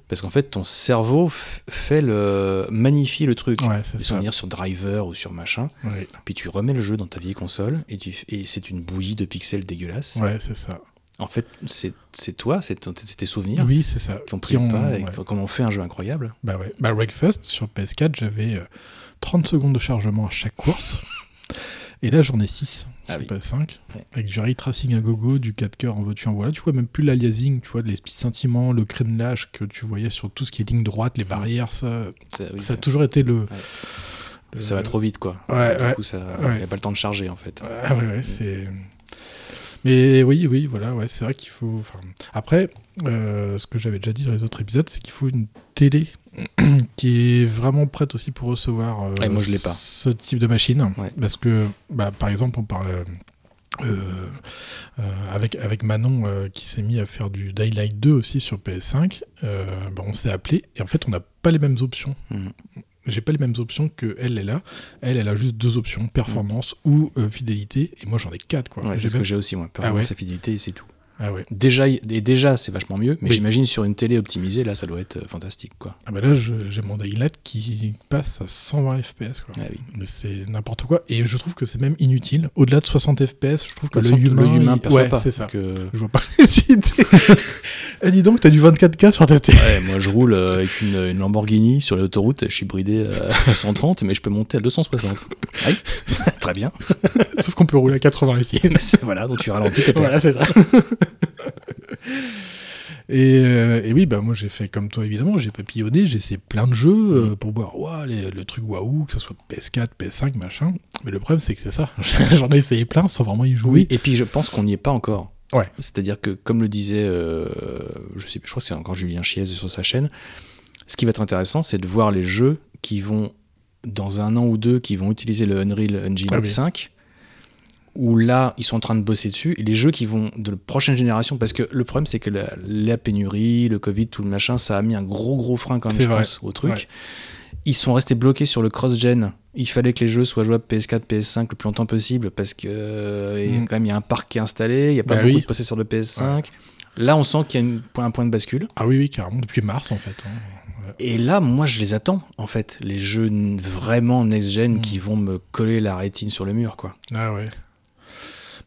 Parce qu'en fait, ton cerveau fait le magnifie le truc. ouais, Des souvenirs sur Driver ou sur machin. Puis tu remets le jeu dans ta vieille console et, tu, et c'est une bouillie de pixels dégueulasse. ouais, c'est ça. En fait, c'est c'est toi, c'est tes souvenirs Oui, c'est ça. qui ont pris le pas et ouais. on fait un jeu incroyable. Bah ouais. Bah Wreckfest, sur PS4, j'avais euh, 30 secondes de chargement à chaque course. Et là, j'en ai 6 Ah sur oui. PS5. Ouais. Avec du ray tracing à gogo, du 4 coeurs en veux-tu en voilà. Tu vois même plus l'aliasing, tu vois, les petits sentiments, le crénelage que tu voyais sur tout ce qui est ligne droite, les barrières, ça, Ça, oui, ça a toujours été le. le- ça va trop vite, quoi. Ouais, du ouais. coup, ça, Ouais. y a pas le temps de charger, en fait. Ah ouais, ouais, c'est. Mais oui, oui, voilà, ouais, c'est vrai qu'il faut. enfin, Après, euh, ce que j'avais déjà dit dans les autres épisodes, c'est qu'il faut une télé qui est vraiment prête aussi pour recevoir euh, Ouais, moi, je l'ai pas. ce type de machine. Ouais. Parce que, bah, par exemple, on parle. euh, euh, avec, avec Manon euh, qui s'est mis à faire du Daylight 2 aussi sur PS5, euh, bah, on s'est appelé et en fait on n'a pas les mêmes options. Mhm. J'ai pas les mêmes options que elle, elle a. Elle, elle a juste deux options, performance ou euh, fidélité. Et moi j'en ai quatre quoi. Ouais, c'est ce même- que j'ai aussi, moi. Performance ouais. et fidélité, c'est tout. Ah ouais. Déjà, et déjà c'est vachement mieux, mais Oui. j'imagine sur une télé optimisée, là, ça doit être euh, fantastique, quoi. Ah bah là j'ai mon Daylight qui passe à 120 FPS quoi. Ah oui. C'est n'importe quoi. Et je trouve que c'est même inutile. Au-delà de 60 FPS, je trouve que toute façon, humain, humain il- perçoit ouais, pas. c'est ça. que- Je vois pas les idées. Eh, dis donc, t'as du 24K sur ta télé. Ouais, moi, je roule euh, avec une, une Lamborghini sur l'autoroute, je suis bridé euh, à 130, mais je peux monter à 260. Oui, très bien. Sauf qu'on peut rouler à 80 ici. voilà, donc tu ralentis, voilà, c'est ça. Et, euh, et oui, bah moi j'ai fait comme toi évidemment, j'ai papillonné, j'ai essayé plein de jeux euh, pour voir les- le truc waouh, que ce soit PS4, PS5, machin. Mais le problème c'est que c'est ça, j'en ai essayé plein sans vraiment y jouer. Oui, et puis je pense qu'on n'y est pas encore. Ouais. C'est-à-dire que, comme le disait, euh, je sais, je crois que c'est encore Julien Chiez sur sa chaîne, ce qui va être intéressant, c'est de voir les jeux qui vont, dans un an ou deux, qui vont utiliser le Unreal Engine Ah oui. 5, où là, ils sont en train de bosser dessus, et les jeux qui vont de la prochaine génération, parce que le problème, c'est que la, la pénurie, le Covid, tout le machin, ça a mis un gros, gros frein quand même, C'est je vrai. pense, au truc. Ouais. ils sont restés bloqués sur le cross-gen. Il fallait que les jeux soient jouables PS4, PS5 le plus longtemps possible parce que euh, il y a Mm. quand même il y a un parc qui est installé, il n'y a pas Bah beaucoup oui. de possesseurs de PS5. Là, on sent qu'il y a une- un point de bascule. Ah oui, oui, carrément, depuis mars en fait. hein. Et là, moi, je les attends, en fait, les jeux vraiment next-gen Mm. qui vont me coller la rétine sur le mur, quoi. Ah ouais.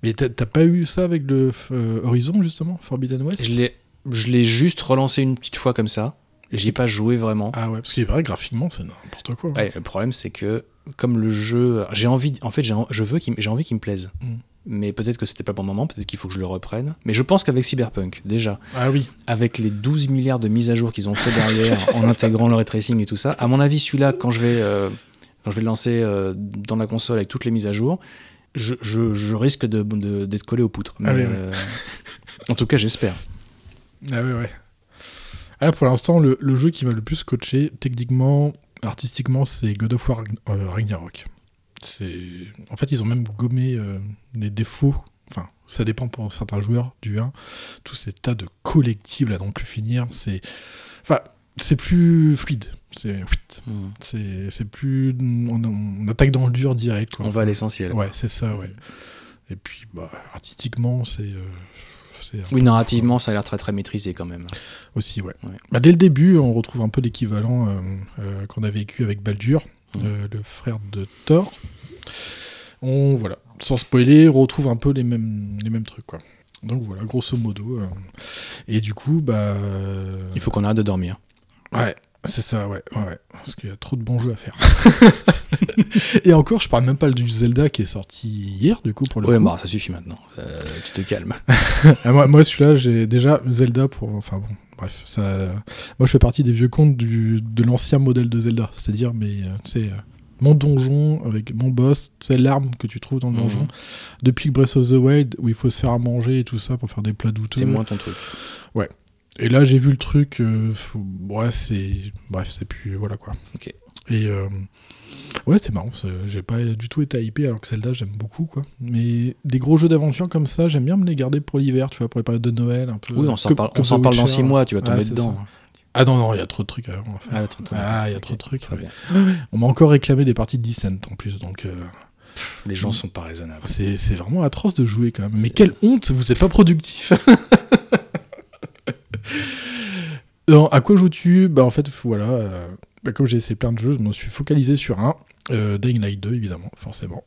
Mais t'as pas eu ça avec le euh, Horizon justement, Forbidden West? Je l'ai juste relancé une petite fois comme ça. J'y ai pas joué vraiment. Ah ouais, parce qu'il vrai, graphiquement, c'est n'importe quoi. hein. Ouais, le problème, c'est que comme le jeu, j'ai envie, en fait, je veux j'ai envie qu'il me plaise. Mm. Mais peut-être que c'était pas le bon moment, peut-être qu'il faut que je le reprenne. Mais je pense qu'avec Cyberpunk, déjà, Ah oui. avec les 12 milliards de mises à jour qu'ils ont fait derrière, en intégrant le ray tracing et tout ça, à mon avis, celui-là, quand je vais, euh, quand je vais le lancer euh, dans la console avec toutes les mises à jour, je, je- je risque de, de- d'être collé aux poutres. Mais, Ah oui, oui. euh, en tout cas, j'espère. Ah ouais, ouais. Ah, pour l'instant, le, le jeu qui m'a le plus coaché, techniquement, artistiquement, c'est God of War euh, Ragnarok. En fait, ils ont même gommé euh, les défauts. Enfin, ça dépend pour certains joueurs du 1. Tous ces tas de collectibles à non plus finir. C'est... Enfin, c'est plus fluide. C'est, c'est plus... On, on attaque dans le dur direct. quoi. On va à l'essentiel. Ouais, c'est ça, ouais. Et puis, bah, artistiquement, c'est... euh, Oui, narrativement, ça a l'air très très maîtrisé quand même. aussi, ouais. Ouais. Bah, dès le début, on retrouve un peu l'équivalent euh, euh, qu'on a vécu avec Baldur, Mhm. euh, le frère de Thor. On, voilà, sans spoiler, on retrouve un peu les mêmes, les mêmes trucs, quoi. Donc voilà, grosso modo. euh. Et du coup, bah. euh, Il faut qu'on arrête de dormir. Ouais, c'est ça, ouais, ouais, ouais, Parce qu'il y a trop de bons jeux à faire. Et encore, je parle même pas du Zelda qui est sorti hier, du coup, pour le Ouais, coup. bah ça suffit maintenant. Ça- tu te calmes. Ah, moi, moi, celui-là, j'ai déjà Zelda pour. Enfin bon, bref. Ça... Moi, je fais partie des vieux comptes du... de l'ancien modèle de Zelda. C'est-à-dire, mais euh, tu sais, euh, mon donjon avec mon boss, c'est l'arme que tu trouves dans le Mhm. donjon. Depuis que Breath of the Wild, où il faut se faire à manger et tout ça pour faire des plats douteux. C'est moins ton truc. Et là, j'ai vu le truc. euh, faut- Ouais, c'est. Bref, c'est plus. Voilà quoi. Ok. Et. euh, Ouais, c'est marrant. J'ai pas du tout été hypé alors que Zelda, j'aime beaucoup quoi. Mais des gros jeux d'aventure comme ça, j'aime bien me les garder pour l'hiver, tu vois, pour les périodes de Noël un peu. Oui, on s'en parle, on s'en parle dans Witcher. 6 mois, tu vas tomber dedans. Ah non, non, il y a trop de trucs à à faire. Ah, Ah, il y a trop de trucs. Très ouais. bien. On m'a encore réclamé des parties de Descent en plus, donc euh, Les gens sont pas raisonnables. c'est c'est vraiment atroce de jouer quand même. Mais quelle honte, vous êtes pas productif. Non, à quoi joues-tu Bah en fait, voilà, euh, bah, comme j'ai essayé plein de jeux, je me suis focalisé sur un, euh, Dying Light 2 évidemment, forcément,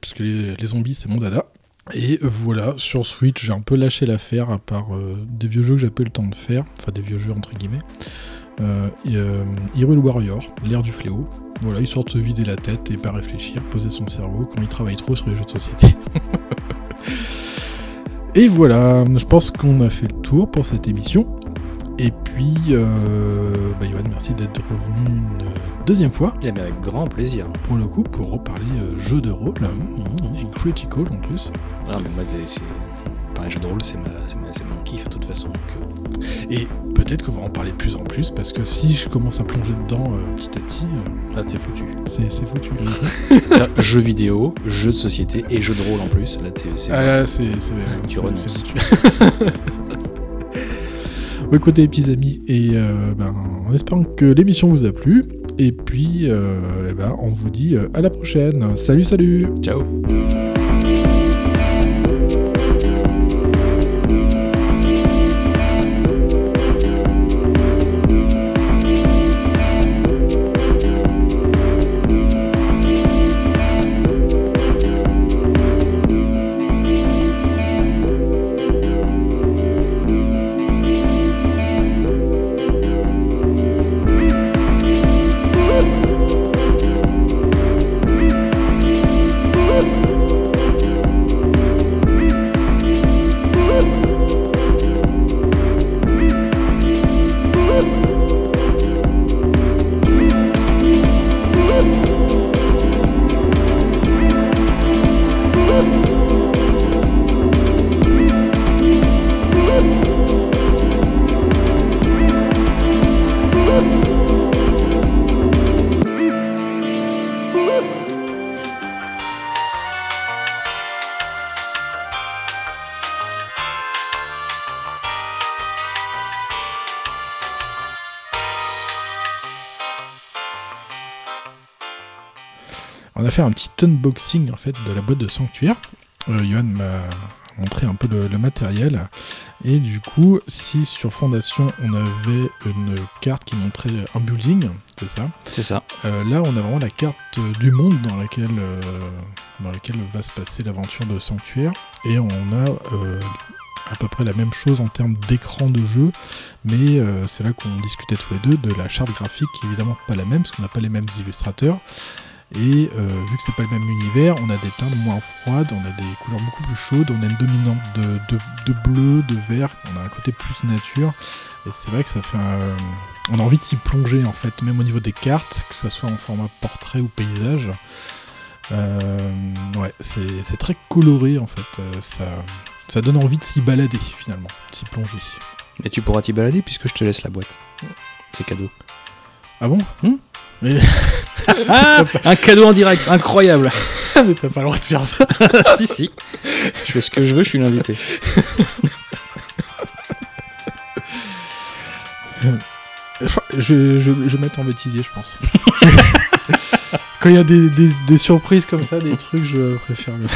parce que les, zombies c'est mon dada. Et voilà, sur Switch, j'ai un peu lâché l'affaire, à part euh, des vieux jeux que j'ai pas eu le temps de faire, enfin des vieux jeux entre guillemets. Euh, et, Warrior, l'ère du fléau. Voilà, histoire de se vider la tête et pas réfléchir, poser son cerveau quand il travaille trop sur les jeux de société. et voilà, je pense qu'on a fait le tour pour cette émission. Et puis, euh, bah Yoann, merci d'être revenu une deuxième fois, Eh bien, avec grand plaisir. pour le coup, pour reparler euh, jeu de rôle, et critical en plus. Ah, mais moi, c'est- c'est- pareil, jeu de rôle, c'est ma- c'est ma- c'est mon kiff, de toute façon. donc, euh, Et peut-être qu'on va en parler de plus en plus, parce que si je commence à plonger dedans euh, petit à petit, euh, Là, t'es foutu. c'est c'est foutu. Tiens, jeux vidéo, jeux de société et jeux de rôle en plus. Là, c'est- c'est- Ah là, c'est. c'est- Tu c'est- renonces. écoutez, les petits amis, et euh, ben, en espérant que l'émission vous a plu. Et puis, euh, eh ben, on vous dit euh, à la prochaine. Salut, salut Ciao. En fait de la boîte de Sanctuaire. Euh, Johan m'a montré un peu le, le matériel. Et du coup, si sur Fondation on avait une carte qui montrait un building, c'est ça? C'est ça. Euh, là, on a vraiment la carte du monde dans laquelle, euh, dans laquelle va se passer l'aventure de Sanctuaire. Et on a euh, à peu près la même chose en termes d'écran de jeu, mais c'est là qu'on discutait tous les deux de la charte graphique, qui est évidemment pas la même, parce qu'on n'a pas les mêmes illustrateurs. Et euh, vu que c'est pas le même univers, on a des teintes moins froides, on a des couleurs beaucoup plus chaudes, on a une dominante de, de, de bleu, de vert, on a un côté plus nature. Et c'est vrai que ça fait un... On a envie de s'y plonger en fait, même au niveau des cartes, que ça soit en format portrait ou paysage. Euh, ouais, c'est c'est très coloré en fait, euh, ça, ça donne envie de s'y balader finalement, de s'y plonger. Et tu pourras t'y balader puisque je te laisse la boîte. C'est cadeau. Ah bon? Hmm? Mais, Ah Un cadeau en direct, incroyable mais t'as pas le droit de faire ça Si, si. Je fais ce que je veux, je suis l'invité. je, je, je vais mettre en bêtisier, je pense. Quand il y a des, des, des surprises comme ça, des trucs, je préfère le.